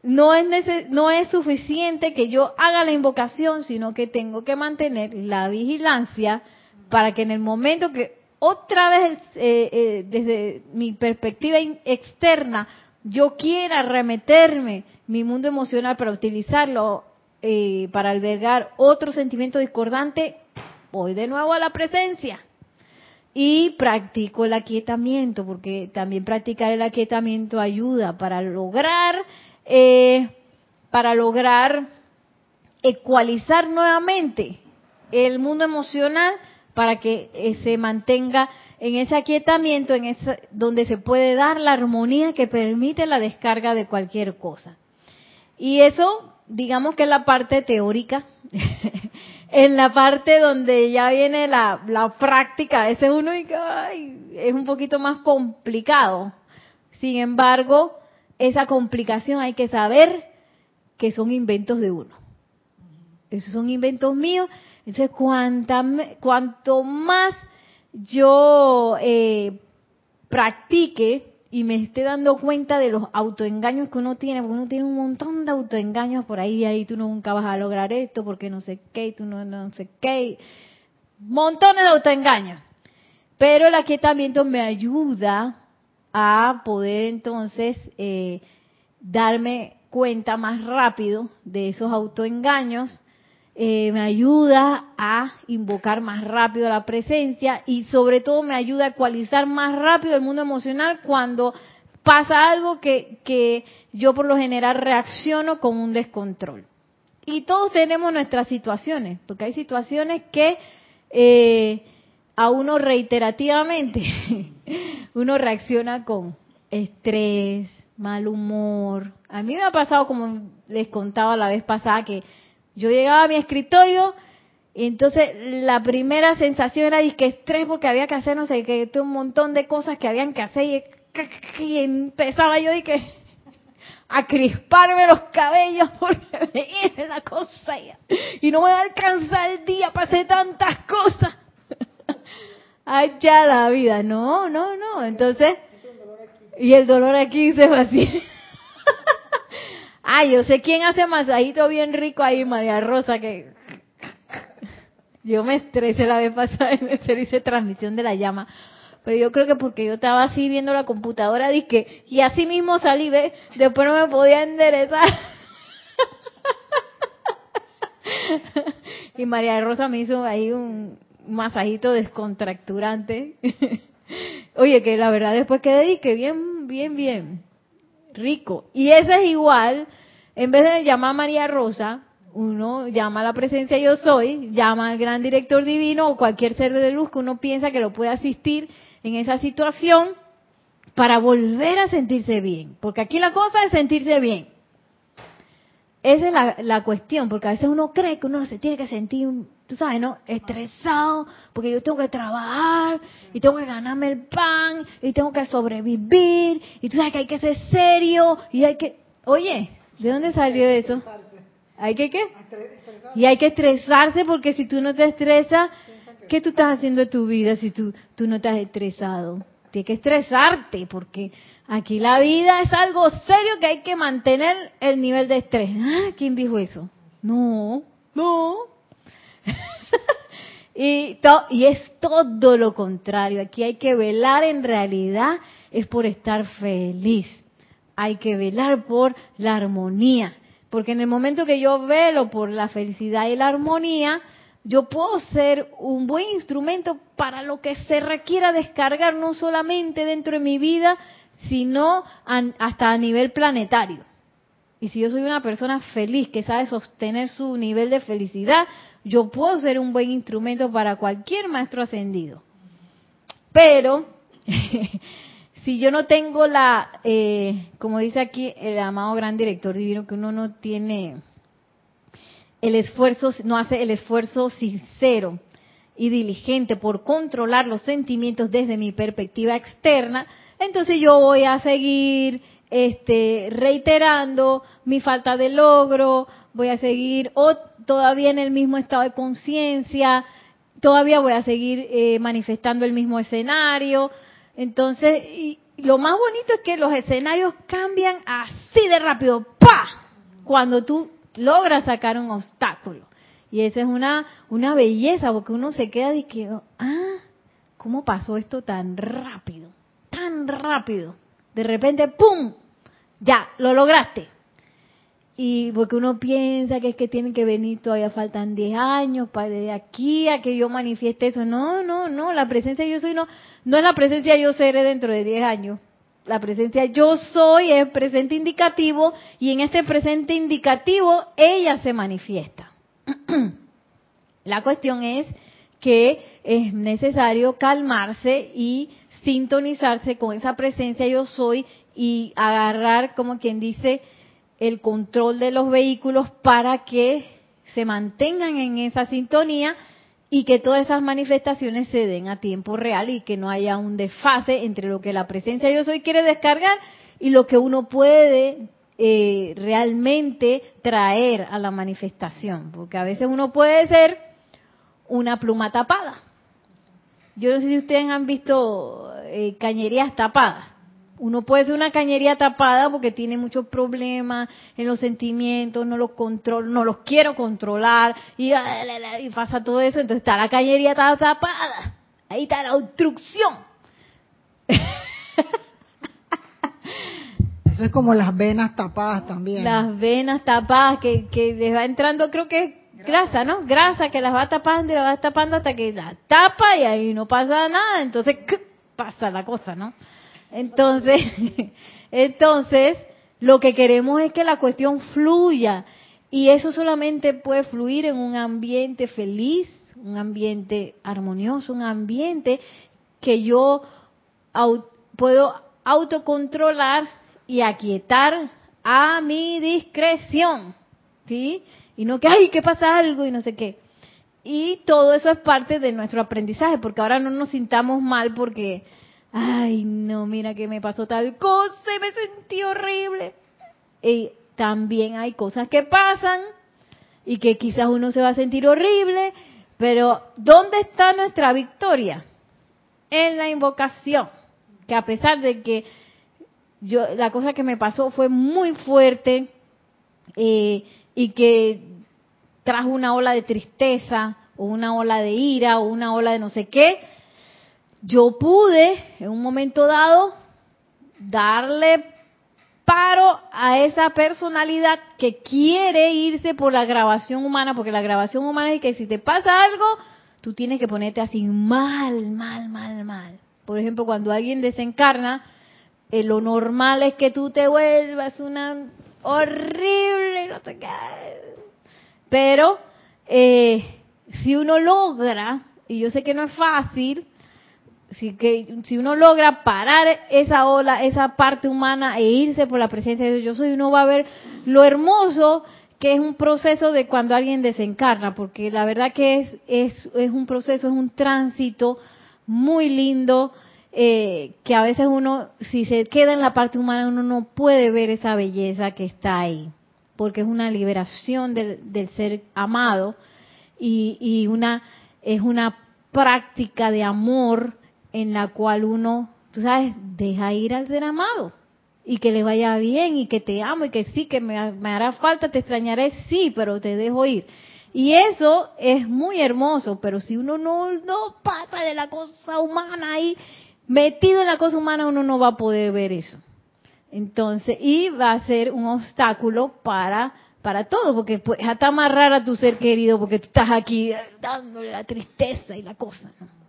A: no, es no es suficiente que yo haga la invocación, sino que tengo que mantener la vigilancia para que en el momento que otra vez, eh, desde mi perspectiva externa, yo quiera remeterme mi mundo emocional para utilizarlo eh, para albergar otro sentimiento discordante, voy de nuevo a la presencia. y practico el aquietamiento, porque también practicar el aquietamiento ayuda para lograr, eh, para lograr ecualizar nuevamente el mundo emocional para que eh, se mantenga en ese aquietamiento, en esa, donde se puede dar la armonía que permite la descarga de cualquier cosa. Y eso, digamos que es la parte teórica. en la parte donde ya viene la, la práctica, ese uno y ay, es un poquito más complicado. Sin embargo, esa complicación hay que saber que son inventos de uno. Esos son inventos míos. Entonces, cuanta, cuanto más yo eh, practique y me esté dando cuenta de los autoengaños que uno tiene, porque uno tiene un montón de autoengaños por ahí, y ahí tú nunca vas a lograr esto, porque no sé qué, tú no, no sé qué, montones de autoengaños. Pero el aquietamiento me ayuda a poder entonces eh, darme cuenta más rápido de esos autoengaños eh, me ayuda a invocar más rápido la presencia y sobre todo me ayuda a ecualizar más rápido el mundo emocional cuando pasa algo que, que yo por lo general reacciono con un descontrol. Y todos tenemos nuestras situaciones, porque hay situaciones que eh, a uno reiterativamente uno reacciona con estrés, mal humor. A mí me ha pasado, como les contaba la vez pasada, que yo llegaba a mi escritorio y entonces la primera sensación era que estrés porque había que hacer no sé qué, un montón de cosas que habían que hacer y, empezaba yo y que a crisparme los cabellos porque me la cosa y, no me va a alcanzar el día para hacer tantas cosas. Ay, ya la vida, no, no, no. Entonces, y el dolor aquí se va así. Ay, yo sé quién hace masajito bien rico ahí, María Rosa, que yo me estresé la vez pasada en el servicio de transmisión de la llama. Pero yo creo que porque yo estaba así viendo la computadora, dije, y así mismo salí, ¿ves? Después no me podía enderezar. y María Rosa me hizo ahí un masajito descontracturante. Oye, que la verdad después quedé que bien, bien, bien rico. Y ese es igual, en vez de llamar a María Rosa, uno llama a la presencia yo soy, llama al gran director divino o cualquier ser de luz que uno piensa que lo puede asistir en esa situación para volver a sentirse bien. Porque aquí la cosa es sentirse bien. Esa es la, la cuestión, porque a veces uno cree que uno se tiene que sentir tú sabes, ¿no? Estresado, porque yo tengo que trabajar y tengo que ganarme el pan y tengo que sobrevivir y tú sabes que hay que ser serio y hay que... Oye, ¿de dónde salió eso? ¿Hay que qué? Y hay que estresarse porque si tú no te estresas, ¿qué tú estás haciendo de tu vida si tú, tú no estás estresado? Tienes que estresarte porque aquí la vida es algo serio que hay que mantener el nivel de estrés. Ah, ¿Quién dijo eso? No, no. y, es todo lo contrario. Aquí hay que velar en realidad es por estar feliz. Hay que velar por la armonía. Porque en el momento que yo velo por la felicidad y la armonía, yo puedo ser un buen instrumento para lo que se requiera descargar, no solamente dentro de mi vida, sino hasta a nivel planetario. Y si yo soy una persona feliz que sabe sostener su nivel de felicidad, yo puedo ser un buen instrumento para cualquier maestro ascendido. Pero, si yo no tengo la, eh, como dice aquí el amado gran director divino, que uno no tiene el esfuerzo, no hace el esfuerzo sincero y diligente por controlar los sentimientos desde mi perspectiva externa, entonces yo voy a seguir este, reiterando mi falta de logro, voy a seguir o todavía en el mismo estado de conciencia, todavía voy a seguir eh, manifestando el mismo escenario. Entonces, y lo más bonito es que los escenarios cambian así de rápido, ¡pa! Cuando tú logras sacar un obstáculo. Y esa es una, una belleza, porque uno se queda de que, ah, ¿cómo pasó esto tan rápido? Tan rápido. De repente, ¡pum! Ya, lo lograste. y porque uno piensa que es que tienen que venir, todavía faltan 10 años para de aquí a que yo manifieste eso. No, no, no, la presencia yo soy no, no es la presencia yo seré dentro de 10 años. La presencia yo soy es presente indicativo y en este presente indicativo ella se manifiesta. la cuestión es que es necesario calmarse y sintonizarse con esa presencia yo soy y agarrar, como quien dice, el control de los vehículos para que se mantengan en esa sintonía y que todas esas manifestaciones se den a tiempo real y que no haya un desfase entre lo que la presencia yo soy quiere descargar y lo que uno puede eh, realmente traer a la manifestación. Porque a veces uno puede ser una pluma tapada. Yo no sé si ustedes han visto eh, cañerías tapadas. Uno puede ser una cañería tapada porque tiene muchos problemas en los sentimientos, no los controlo, no los quiero controlar y, y pasa todo eso, entonces está la cañería tapada. Ahí está la obstrucción.
C: Eso es como las venas tapadas también.
A: Las venas tapadas que, que les va entrando, creo que es grasa, ¿no? Grasa que las va tapando y las va tapando hasta que la tapa y ahí no pasa nada, entonces pasa la cosa, ¿no? Entonces, entonces, lo que queremos es que la cuestión fluya y eso solamente puede fluir en un ambiente feliz, un ambiente armonioso, un ambiente que yo puedo autocontrolar y aquietar a mi discreción, ¿sí? Y no que, ay, que pasa algo y no sé qué. Y todo eso es parte de nuestro aprendizaje, porque ahora no nos sintamos mal porque ay, no, mira que me pasó tal cosa y me sentí horrible. Y también hay cosas que pasan y que quizás uno se va a sentir horrible, pero ¿dónde está nuestra victoria? En la invocación, que a pesar de que yo la cosa que me pasó fue muy fuerte eh, y que trajo una ola de tristeza o una ola de ira o una ola de no sé qué, yo pude en un momento dado darle paro a esa personalidad que quiere irse por la grabación humana, porque la grabación humana es que si te pasa algo, tú tienes que ponerte así mal, mal, mal, mal. Por ejemplo, cuando alguien desencarna, eh, lo normal es que tú te vuelvas una horrible, no qué. Pero eh, si uno logra, y yo sé que no es fácil, si, que, si uno logra parar esa ola, esa parte humana e irse por la presencia de Dios, yo soy, uno va a ver lo hermoso que es un proceso de cuando alguien desencarna, porque la verdad que es, es, es un proceso, es un tránsito muy lindo, eh, que a veces uno, si se queda en la parte humana, uno no puede ver esa belleza que está ahí, porque es una liberación del, del ser amado y, y una, es una práctica de amor en la cual uno, tú sabes, deja ir al ser amado y que le vaya bien y que te amo y que sí, que me, hará falta, te extrañaré, sí, pero te dejo ir. Y eso es muy hermoso, pero si uno no, no pasa de la cosa humana ahí, metido en la cosa humana, uno no va a poder ver eso. Entonces, y va a ser un obstáculo para para todo, porque pues, hasta amarrar a tu ser querido, porque tú estás aquí dándole la tristeza y la cosa. ¿no?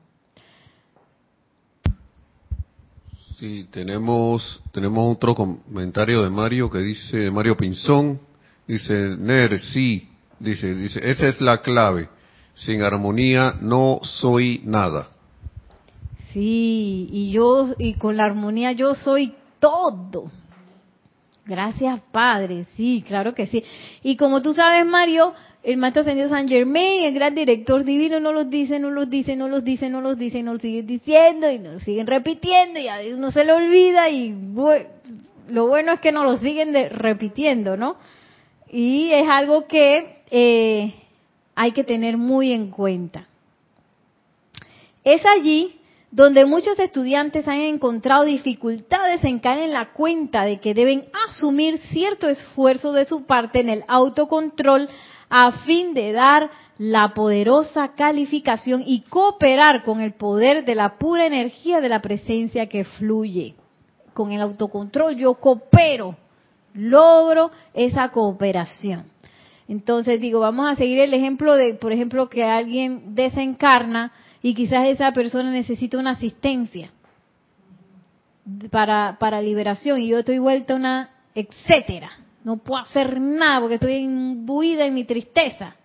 B: Sí, tenemos, tenemos otro comentario de Mario que dice, Mario Pinzón, dice, Ner, sí, dice, dice, esa es la clave. Sin armonía no soy nada.
A: Sí, y yo, y con la armonía yo soy todo. Gracias, Padre. Sí, claro que sí. Y como tú sabes, Mario, el Maestro Ascendido San Germain, el gran director divino, no los dice, no los dice, no los dice, no los dice, no los sigue diciendo y nos siguen repitiendo y a uno se le olvida y lo bueno es que no lo siguen repitiendo, ¿no? Y es algo que eh, hay que tener muy en cuenta. Es allí donde muchos estudiantes han encontrado dificultades en caer en la cuenta de que deben asumir cierto esfuerzo de su parte en el autocontrol a fin de dar la poderosa calificación y cooperar con el poder de la pura energía de la presencia que fluye. Con el autocontrol yo coopero logro esa cooperación. Entonces digo, vamos a seguir el ejemplo de, por ejemplo, que alguien desencarna y quizás esa persona necesita una asistencia para, para liberación y yo estoy vuelta una etcétera. No puedo hacer nada porque estoy imbuida en mi tristeza.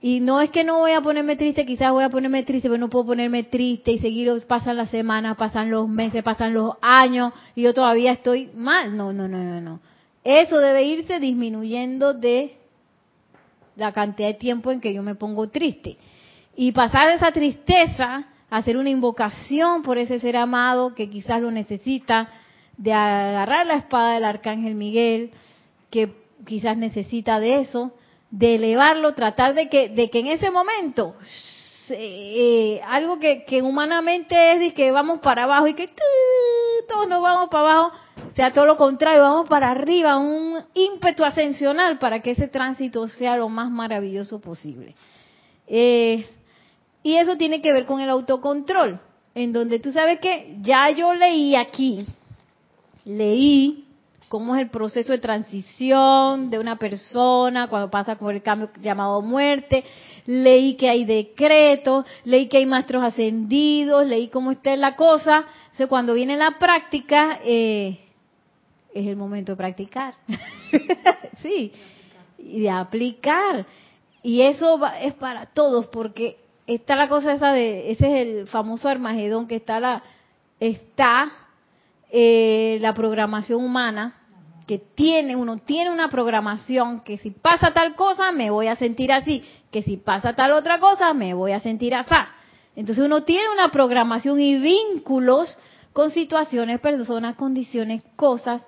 A: Y no es que no voy a ponerme triste, quizás voy a ponerme triste, pero no puedo ponerme triste y seguir, pasan las semanas, pasan los meses, pasan los años y yo todavía estoy mal. No, no, no, no, no. Eso debe irse disminuyendo de la cantidad de tiempo en que yo me pongo triste. Y pasar esa tristeza, hacer una invocación por ese ser amado que quizás lo necesita, de agarrar la espada del arcángel Miguel, que quizás necesita de eso, de elevarlo, tratar de que, de que en ese momento eh, algo que, humanamente es de que vamos para abajo y que todos nos vamos para abajo, sea todo lo contrario, vamos para arriba, un ímpetu ascensional para que ese tránsito sea lo más maravilloso posible. Eh, y eso tiene que ver con el autocontrol, en donde tú sabes que ya yo leí aquí, leí cómo es el proceso de transición de una persona cuando pasa por el cambio llamado muerte, leí que hay decretos, leí que hay maestros ascendidos, leí cómo está la cosa. Entonces cuando viene la práctica, eh, es el momento de practicar. sí, y de aplicar. Y eso es para todos, porque está la cosa esa de, ese es el famoso Armagedón, que está la, está eh, la programación humana, que tiene, uno tiene una programación que si pasa tal cosa me voy a sentir así, que si pasa tal otra cosa me voy a sentir así. Entonces uno tiene una programación y vínculos con situaciones, personas, condiciones, cosas,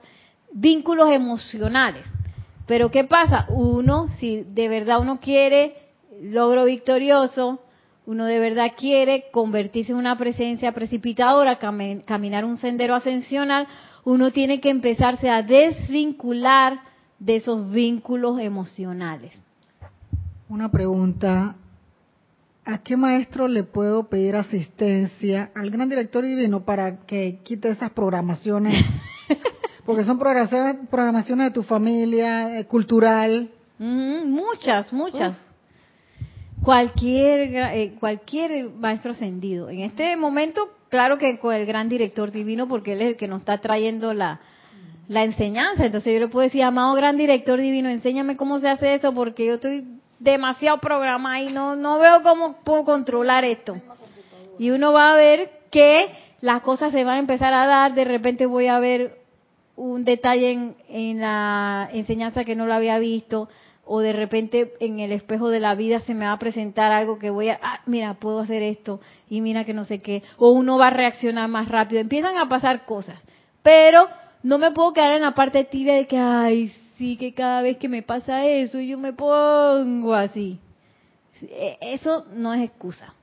A: vínculos emocionales. Pero ¿qué pasa? Uno, si de verdad uno quiere logro victorioso, uno de verdad quiere convertirse en una presencia precipitadora, caminar un sendero ascensional, uno tiene que empezarse a desvincular de esos vínculos emocionales.
C: Una pregunta, ¿a qué maestro le puedo pedir asistencia al gran director divino para que quite esas programaciones? Porque son programaciones de tu familia, eh, cultural.
A: muchas, muchas cualquier eh, cualquier maestro ascendido. En este momento, claro que con el gran director divino, porque él es el que nos está trayendo la, la enseñanza. Entonces yo le puedo decir, amado gran director divino, enséñame cómo se hace eso, porque yo estoy demasiado programada y no, no veo cómo puedo controlar esto. Y uno va a ver que las cosas se van a empezar a dar, de repente voy a ver un detalle en, en la enseñanza que no lo había visto, o de repente en el espejo de la vida se me va a presentar algo que voy a, ah, mira, puedo hacer esto y mira que no sé qué, o uno va a reaccionar más rápido, empiezan a pasar cosas, pero no me puedo quedar en la parte tibia de que, ay, sí, que cada vez que me pasa eso yo me pongo así. E, eso no es excusa.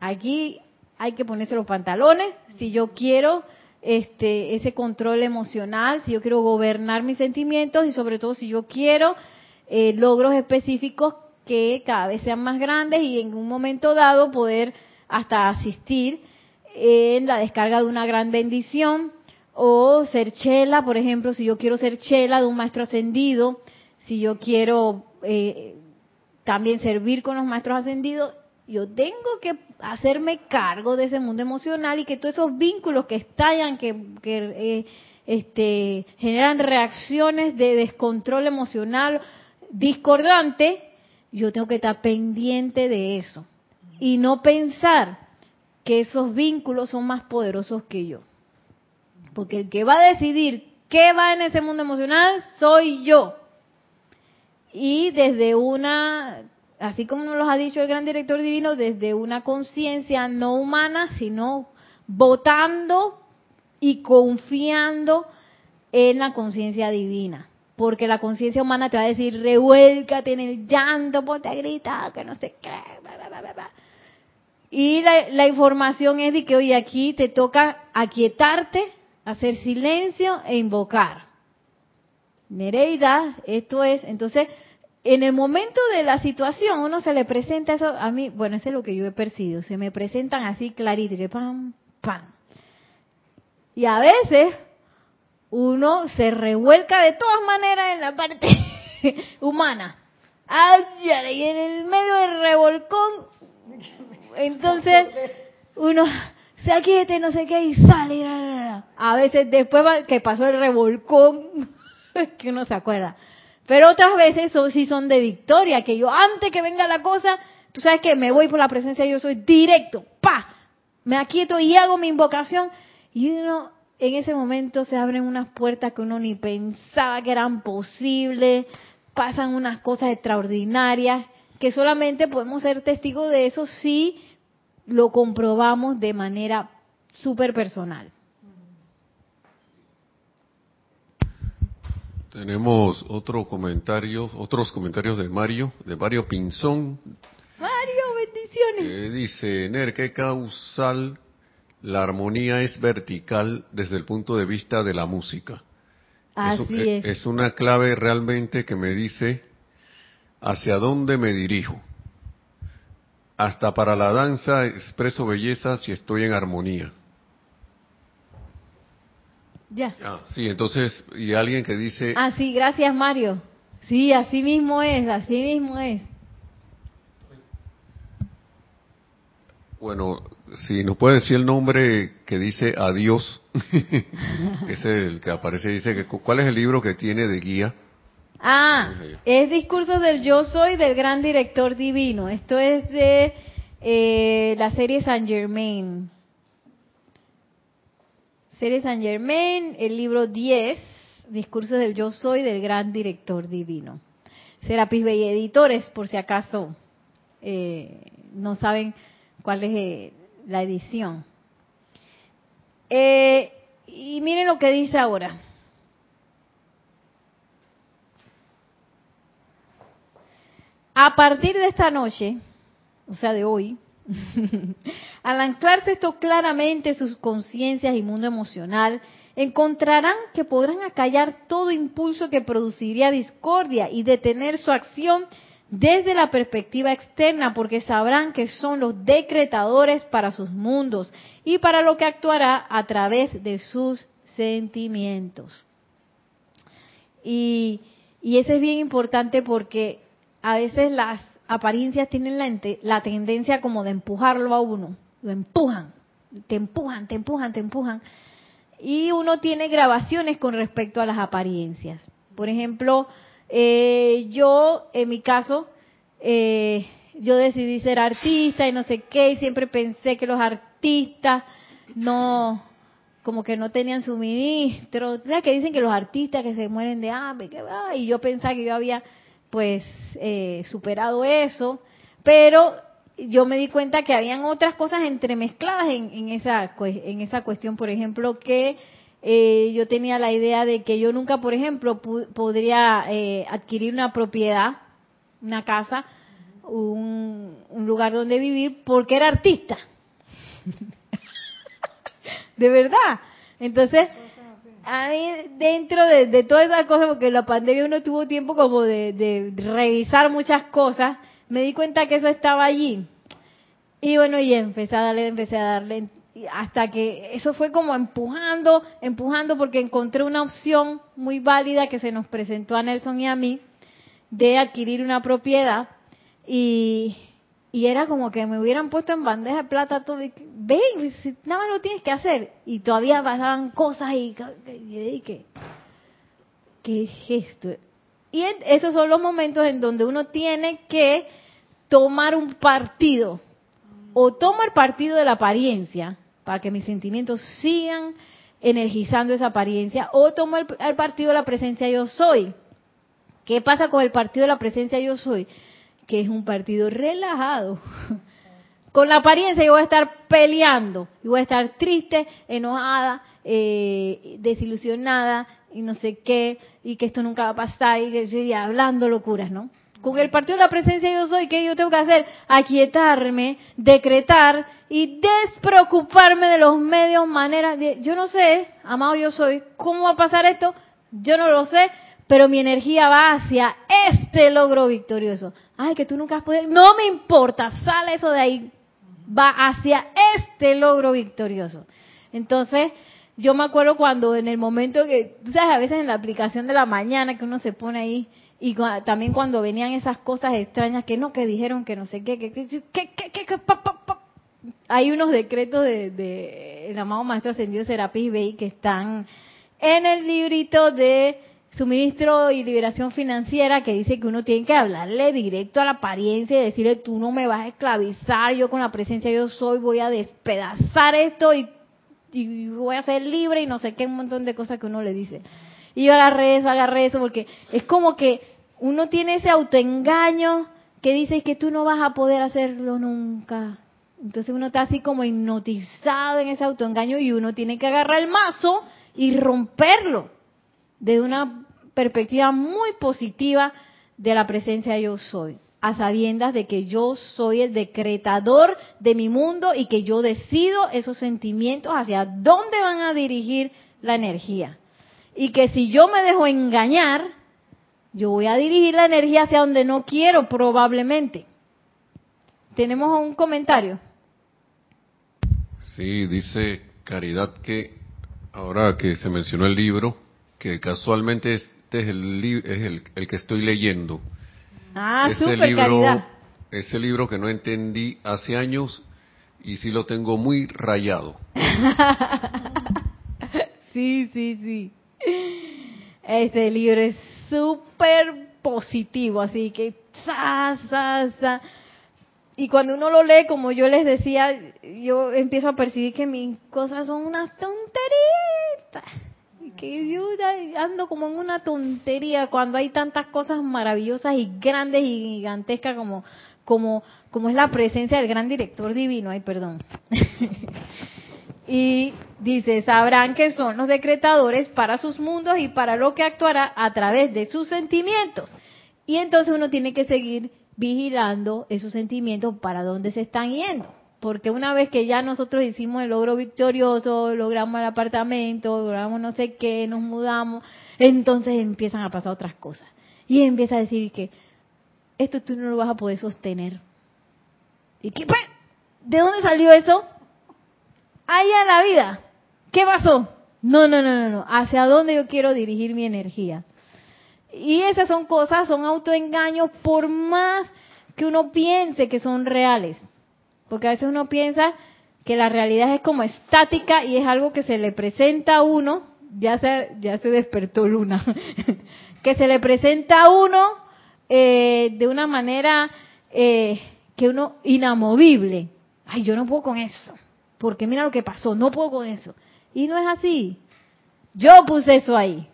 A: Aquí hay que ponerse los pantalones si yo quiero este ese control emocional, si yo quiero gobernar mis sentimientos y sobre todo si yo quiero eh, logros específicos que cada vez sean más grandes y en un momento dado poder hasta asistir en la descarga de una gran bendición o ser chela, por ejemplo, si yo quiero ser chela de un maestro ascendido, si yo quiero eh, también servir con los maestros ascendidos, yo tengo que hacerme cargo de ese mundo emocional y que todos esos vínculos que estallan, que, que eh, este, generan reacciones de descontrol emocional discordante, yo tengo que estar pendiente de eso y no pensar que esos vínculos son más poderosos que yo. Porque el que va a decidir qué va en ese mundo emocional soy yo. Y desde una, así como nos lo ha dicho el gran director divino, desde una conciencia no humana, sino votando y confiando en la conciencia divina porque la conciencia humana te va a decir, revuélcate en el llanto, ponte a gritar, que no sé qué, Y la, información es de que, hoy aquí te toca aquietarte, hacer silencio e invocar. Nereida, esto es, entonces, en el momento de la situación, uno se le presenta eso, a mí, bueno, eso es lo que yo he percibido, se me presentan así clarito, que pam, pam. Y a veces uno se revuelca de todas maneras en la parte humana. Y en el medio del revolcón, entonces uno se aquiete, no sé qué, y sale. A veces después que pasó el revolcón, que uno se acuerda. Pero otras veces son, sí son de victoria, que yo antes que venga la cosa, tú sabes que me voy por la presencia, yo soy directo, pa, me aquieto y hago mi invocación. Y uno en ese momento se abren unas puertas que uno ni pensaba que eran posibles, pasan unas cosas extraordinarias, que solamente podemos ser testigos de eso si lo comprobamos de manera súper personal.
B: Tenemos otro comentario, otros comentarios de Mario, de Mario Pinzón.
A: Mario, bendiciones.
B: Eh, dice, Ner, ¿qué causal la armonía es vertical desde el punto de vista de la música?
A: Así
B: es,
A: es.
B: es una clave realmente que me dice hacia dónde me dirijo. Hasta para la danza expreso belleza si estoy en armonía.
A: Ya.
B: Ah, sí, entonces, y alguien que dice...
A: Ah, sí, gracias Mario. Sí, así mismo es, así mismo es.
B: Bueno, si nos puede decir el nombre que dice adiós, es el que aparece, dice que cuál es el libro que tiene de guía.
A: Ah, es Discursos del Yo Soy del Gran Director Divino. Esto es de eh, la serie Saint Germain. Serie Saint Germain, el libro 10, Discursos del Yo Soy del Gran Director Divino. Serapis Bay Editores, por si acaso eh, no saben cuál es eh, la edición. Eh, y miren lo que dice ahora. A partir de esta noche, o sea, de hoy, al anclarse esto claramente en sus conciencias y mundo emocional, encontrarán que podrán acallar todo impulso que produciría discordia y detener su acción desde la perspectiva externa, porque sabrán que son los decretadores para sus mundos y para lo que actuará a través de sus sentimientos. Y, y eso es bien importante porque a veces las apariencias tienen la, la, tendencia como de empujarlo a uno, lo empujan, te empujan, te empujan, te empujan. Y uno tiene grabaciones con respecto a las apariencias. Por ejemplo, eh, yo, en mi caso, eh, yo decidí ser artista y no sé qué, y siempre pensé que los artistas no, como que no tenían suministro. ¿Sabes que dicen que los artistas que se mueren de hambre, que va? Y yo pensaba que yo había pues eh, superado eso, pero yo me di cuenta que habían otras cosas entremezcladas en, en esa en esa cuestión, por ejemplo, que eh, yo tenía la idea de que yo nunca, por ejemplo, podría eh, adquirir una propiedad, una casa, un, lugar donde vivir, porque era artista. de verdad. Entonces, a mí, dentro de, de todas esas cosas, porque la pandemia uno tuvo tiempo como de, de, revisar muchas cosas, me di cuenta que eso estaba allí. Y bueno, y empecé a darle, empecé a darle, hasta que eso fue como empujando, empujando, porque encontré una opción muy válida que se nos presentó a Nelson y a mí de adquirir una propiedad y, y era como que me hubieran puesto en bandeja de plata todo. Y, Ven, nada más lo tienes que hacer. Y todavía pasaban cosas y, y, que, qué gesto. Y esos son los momentos en donde uno tiene que tomar un partido. O tomar partido de la apariencia, para que mis sentimientos sigan energizando esa apariencia, o tomo el, partido de la presencia yo soy. ¿Qué pasa con el partido de la presencia yo soy? Que es un partido relajado. Con la apariencia yo voy a estar peleando, y voy a estar triste, enojada, eh, desilusionada y no sé qué, y que esto nunca va a pasar, y, y hablando locuras, ¿no? Con el partido de la presencia yo soy, ¿qué yo tengo que hacer? Aquietarme, decretar y despreocuparme de los medios, maneras de... Yo no sé, amado yo soy, ¿cómo va a pasar esto? Yo no lo sé, pero mi energía va hacia este logro victorioso. Ay, que tú nunca has podido... No me importa, sale eso de ahí. Va hacia este logro victorioso. Entonces, yo me acuerdo cuando en el momento que, tú sabes, a veces en la aplicación de la mañana que uno se pone ahí, y también cuando venían esas cosas extrañas que no, que dijeron que no sé qué, que, que, que, que, hay unos decretos de, de el amado Maestro Ascendido Serapis Bey que están en el librito de suministro y liberación financiera que dice que uno tiene que hablarle directo a la apariencia y decirle tú no me vas a esclavizar, yo con la presencia yo soy voy a despedazar esto y, y voy a ser libre y no sé qué, un montón de cosas que uno le dice. Y yo agarré eso, agarré eso, porque es como que uno tiene ese autoengaño que dice que tú no vas a poder hacerlo nunca. Entonces uno está así como hipnotizado en ese autoengaño y uno tiene que agarrar el mazo y romperlo desde una perspectiva muy positiva de la presencia yo soy, a sabiendas de que yo soy el decretador de mi mundo y que yo decido esos sentimientos hacia dónde van a dirigir la energía. Y que si yo me dejo engañar, yo voy a dirigir la energía hacia donde no quiero probablemente. ¿Tenemos un comentario?
B: Sí, dice Caridad que ahora que se mencionó el libro, que casualmente es este es el, es el, que estoy leyendo.
A: Ah, ese libro,
B: Ese libro que no entendí hace años y sí lo tengo muy rayado.
A: sí, sí, sí. Este libro es súper positivo, así que... Y cuando uno lo lee, como yo les decía, yo empiezo a percibir que mis cosas son unas tonteritas que yo ando como en una tontería cuando hay tantas cosas maravillosas y grandes y gigantescas como como como es la presencia del gran director divino, ay, perdón. y dice, sabrán que son los decretadores para sus mundos y para lo que actuará a través de sus sentimientos. Y entonces uno tiene que seguir vigilando esos sentimientos para dónde se están yendo porque una vez que ya nosotros hicimos el logro victorioso, logramos el apartamento, logramos no sé qué, nos mudamos, entonces empiezan a pasar otras cosas. Y empieza a decir que esto tú no lo vas a poder sostener. ¿Y? Pues, ¿De dónde salió eso? Allá en la vida. ¿Qué pasó? No, no, no, no, no. ¿Hacia dónde yo quiero dirigir mi energía? Y esas son cosas, son autoengaños por más que uno piense que son reales. Porque a veces uno piensa que la realidad es como estática y es algo que se le presenta a uno, ya se, ya se despertó Luna, que se le presenta a uno eh, de una manera eh, que uno inamovible. Ay, yo no puedo con eso, porque mira lo que pasó, no puedo con eso. Y no es así. Yo puse eso ahí.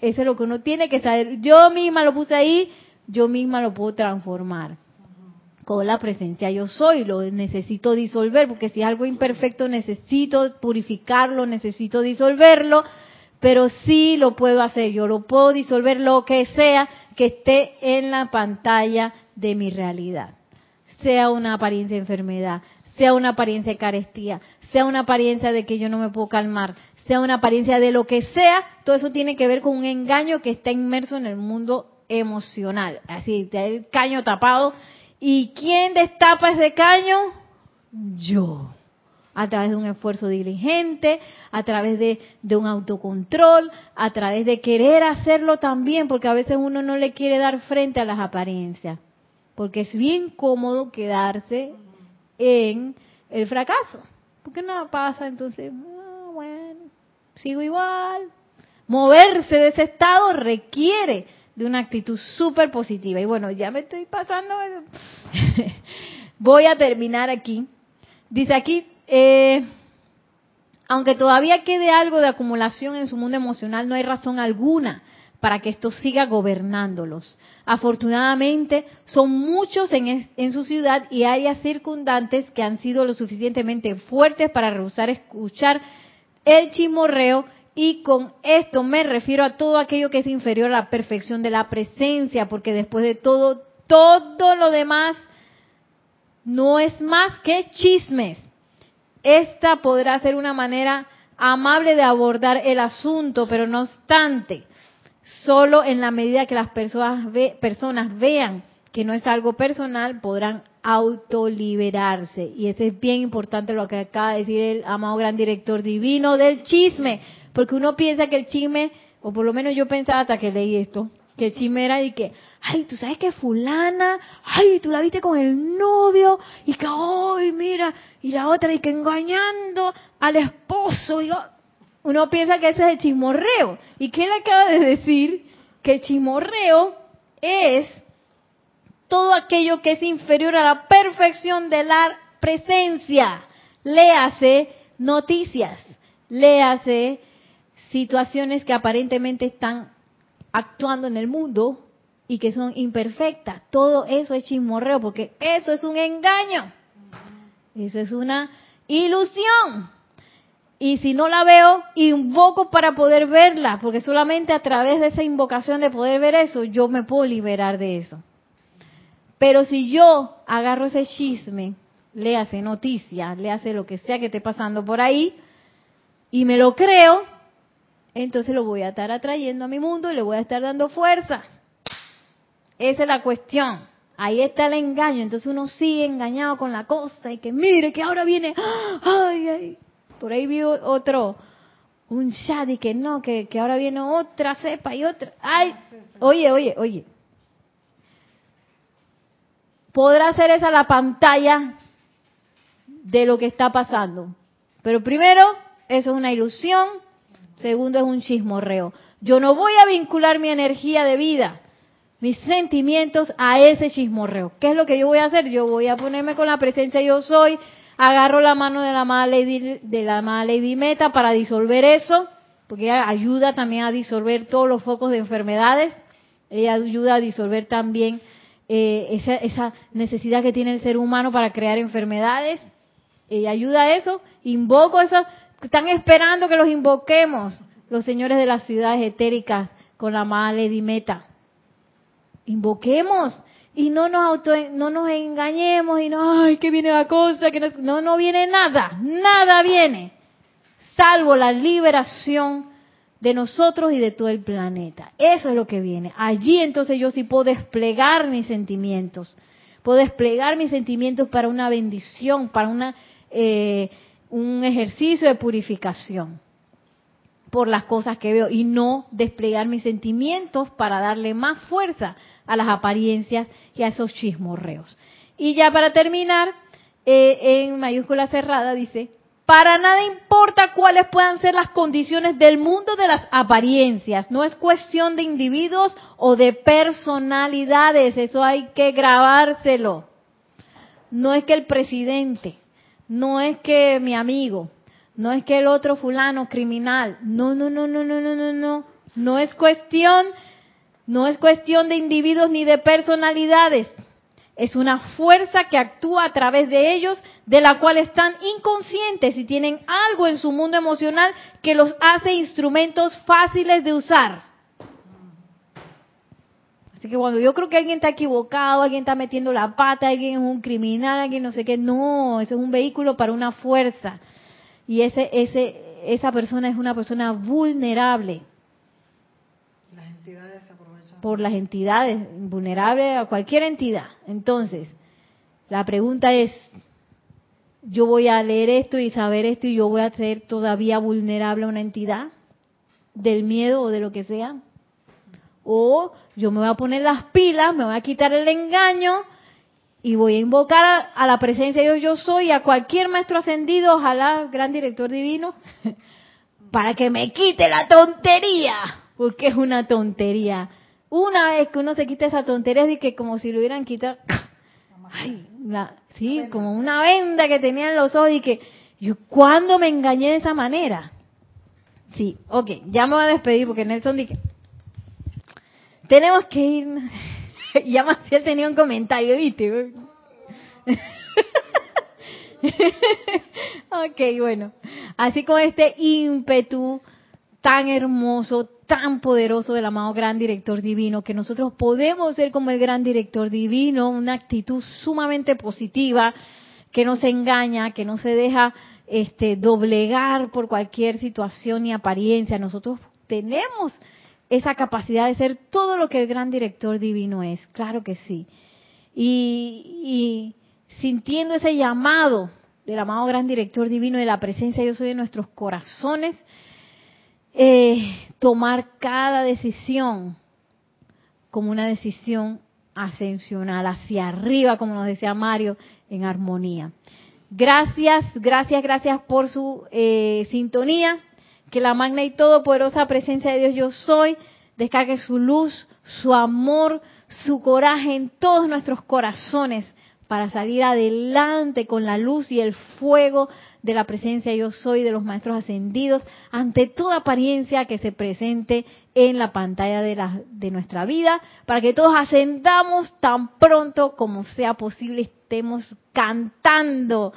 A: Eso es lo que uno tiene que saber. Yo misma lo puse ahí, yo misma lo puedo transformar con la presencia yo soy, lo necesito disolver, porque si es algo imperfecto necesito purificarlo, necesito disolverlo, pero sí lo puedo hacer, yo lo puedo disolver lo que sea que esté en la pantalla de mi realidad, sea una apariencia de enfermedad, sea una apariencia de carestía, sea una apariencia de que yo no me puedo calmar, sea una apariencia de lo que sea, todo eso tiene que ver con un engaño que está inmerso en el mundo emocional, así, el caño tapado ¿Y quién destapa ese caño? Yo. A través de un esfuerzo diligente, a través de, un autocontrol, a través de querer hacerlo también, porque a veces uno no le quiere dar frente a las apariencias. Porque es bien cómodo quedarse en el fracaso. Porque nada pasa, entonces, ah, bueno, sigo igual. Moverse de ese estado requiere de una actitud súper positiva. Y bueno, ya me estoy pasando. Voy a terminar aquí. Dice aquí, eh, aunque todavía quede algo de acumulación en su mundo emocional, no hay razón alguna para que esto siga gobernándolos. Afortunadamente, son muchos en, en, su ciudad y áreas circundantes que han sido lo suficientemente fuertes para rehusar escuchar el chimorreo y con esto me refiero a todo aquello que es inferior a la perfección de la presencia, porque después de todo, todo lo demás no es más que chismes. Esta podrá ser una manera amable de abordar el asunto, pero no obstante, solo en la medida que las personas, personas vean que no es algo personal, podrán autoliberarse. Y eso es bien importante lo que acaba de decir el amado gran director divino del chisme, porque uno piensa que el chisme, o por lo menos yo pensaba hasta que leí esto, que el chisme era de que, ay, tú sabes que fulana, ay, tú la viste con el novio, y que, ay, mira, y la otra, y que engañando al esposo, y uno piensa que ese es el chismorreo. ¿Y qué le acaba de decir? Que el chismorreo es todo aquello que es inferior a la perfección de la presencia. Léase noticias, léase situaciones que aparentemente están actuando en el mundo y que son imperfectas. Todo eso es chismorreo porque eso es un engaño. Eso es una ilusión. Y si no la veo, invoco para poder verla, porque solamente a través de esa invocación de poder ver eso, yo me puedo liberar de eso. Pero si yo agarro ese chisme, le hace noticias, le hace lo que sea que esté pasando por ahí, y me lo creo, entonces lo voy a estar atrayendo a mi mundo y le voy a estar dando fuerza. Esa es la cuestión. Ahí está el engaño. Entonces uno sigue engañado con la cosa y que mire que ahora viene, ay, ay, por ahí vi otro, un chat y que no, que, que ahora viene otra cepa y otra. Ay, oye, oye, oye. Podrá ser esa la pantalla de lo que está pasando. Pero primero, eso es una ilusión. Segundo, es un chismorreo. Yo no voy a vincular mi energía de vida, mis sentimientos a ese chismorreo. ¿Qué es lo que yo voy a hacer? Yo voy a ponerme con la presencia yo soy, agarro la mano de la amada Lady, de la Lady Meta para disolver eso, porque ella ayuda también a disolver todos los focos de enfermedades, ella ayuda a disolver también eh, esa, esa necesidad que tiene el ser humano para crear enfermedades, ella ayuda a eso, invoco eso, están esperando que los invoquemos los señores de las ciudades etéricas con la amada Lady Meta. Invoquemos, y no nos auto, no nos engañemos y no, ay, que viene la cosa, que no, no, viene nada, nada viene, salvo la liberación de nosotros y de todo el planeta. Eso es lo que viene. Allí entonces yo sí puedo desplegar mis sentimientos, puedo desplegar mis sentimientos para una bendición, para una, eh, un ejercicio de purificación por las cosas que veo y no desplegar mis sentimientos para darle más fuerza a las apariencias y a esos chismorreos. Y ya para terminar, eh, en mayúscula cerrada dice, para nada importa cuáles puedan ser las condiciones del mundo de las apariencias, no es cuestión de individuos o de personalidades, eso hay que grabárselo. No es que el presidente, no es que mi amigo, no es que el otro fulano criminal. No, no, no, no, no, no, no, no. No es cuestión, no es cuestión de individuos ni de personalidades. Es una fuerza que actúa a través de ellos, de la cual están inconscientes y tienen algo en su mundo emocional que los hace instrumentos fáciles de usar. Así que cuando yo creo que alguien está equivocado, alguien está metiendo la pata, alguien es un criminal, alguien no sé qué, no, eso es un vehículo para una fuerza. Y ese, ese, esa persona es una persona vulnerable por las entidades, vulnerables a cualquier entidad. Entonces, la pregunta es, yo voy a leer esto y saber esto y yo voy a ser todavía vulnerable a una entidad del miedo o de lo que sea. O yo me voy a poner las pilas, me voy a quitar el engaño y voy a invocar a, la presencia de Dios yo soy, a cualquier maestro ascendido, ojalá gran director divino, para que me quite la tontería, porque es una tontería. Una vez que uno se quita esa tontería, es que como si lo hubieran quitado, ay, sí, como una venda que tenía en los ojos y que yo cuando me engañé de esa manera. Sí, ok, ya me voy a despedir porque Nelson dice, tenemos que ir, ya Maciel tenía un comentario, ¿viste? ok, bueno, así con este ímpetu tan hermoso, tan poderoso del amado gran director divino, que nosotros podemos ser como el gran director divino, una actitud sumamente positiva, que no se engaña, que no se deja este, doblegar por cualquier situación y apariencia. Nosotros tenemos esa capacidad de ser todo lo que el gran director divino es, claro que sí. Y, sintiendo ese llamado del amado gran director divino de la presencia yo soy en nuestros corazones, eh, tomar cada decisión como una decisión ascensional hacia arriba, como nos decía Mario, en armonía. Gracias, gracias, gracias por su eh, sintonía. Que la magna y todopoderosa presencia de Dios yo soy descargue su luz, su amor, su coraje en todos nuestros corazones para salir adelante con la luz y el fuego de la presencia yo soy de los maestros ascendidos ante toda apariencia que se presente en la pantalla de, la, de nuestra vida, para que todos ascendamos tan pronto como sea posible, estemos cantando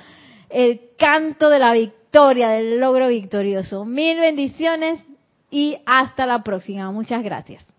A: el canto de la victoria, del logro victorioso. Mil bendiciones y hasta la próxima. Muchas gracias.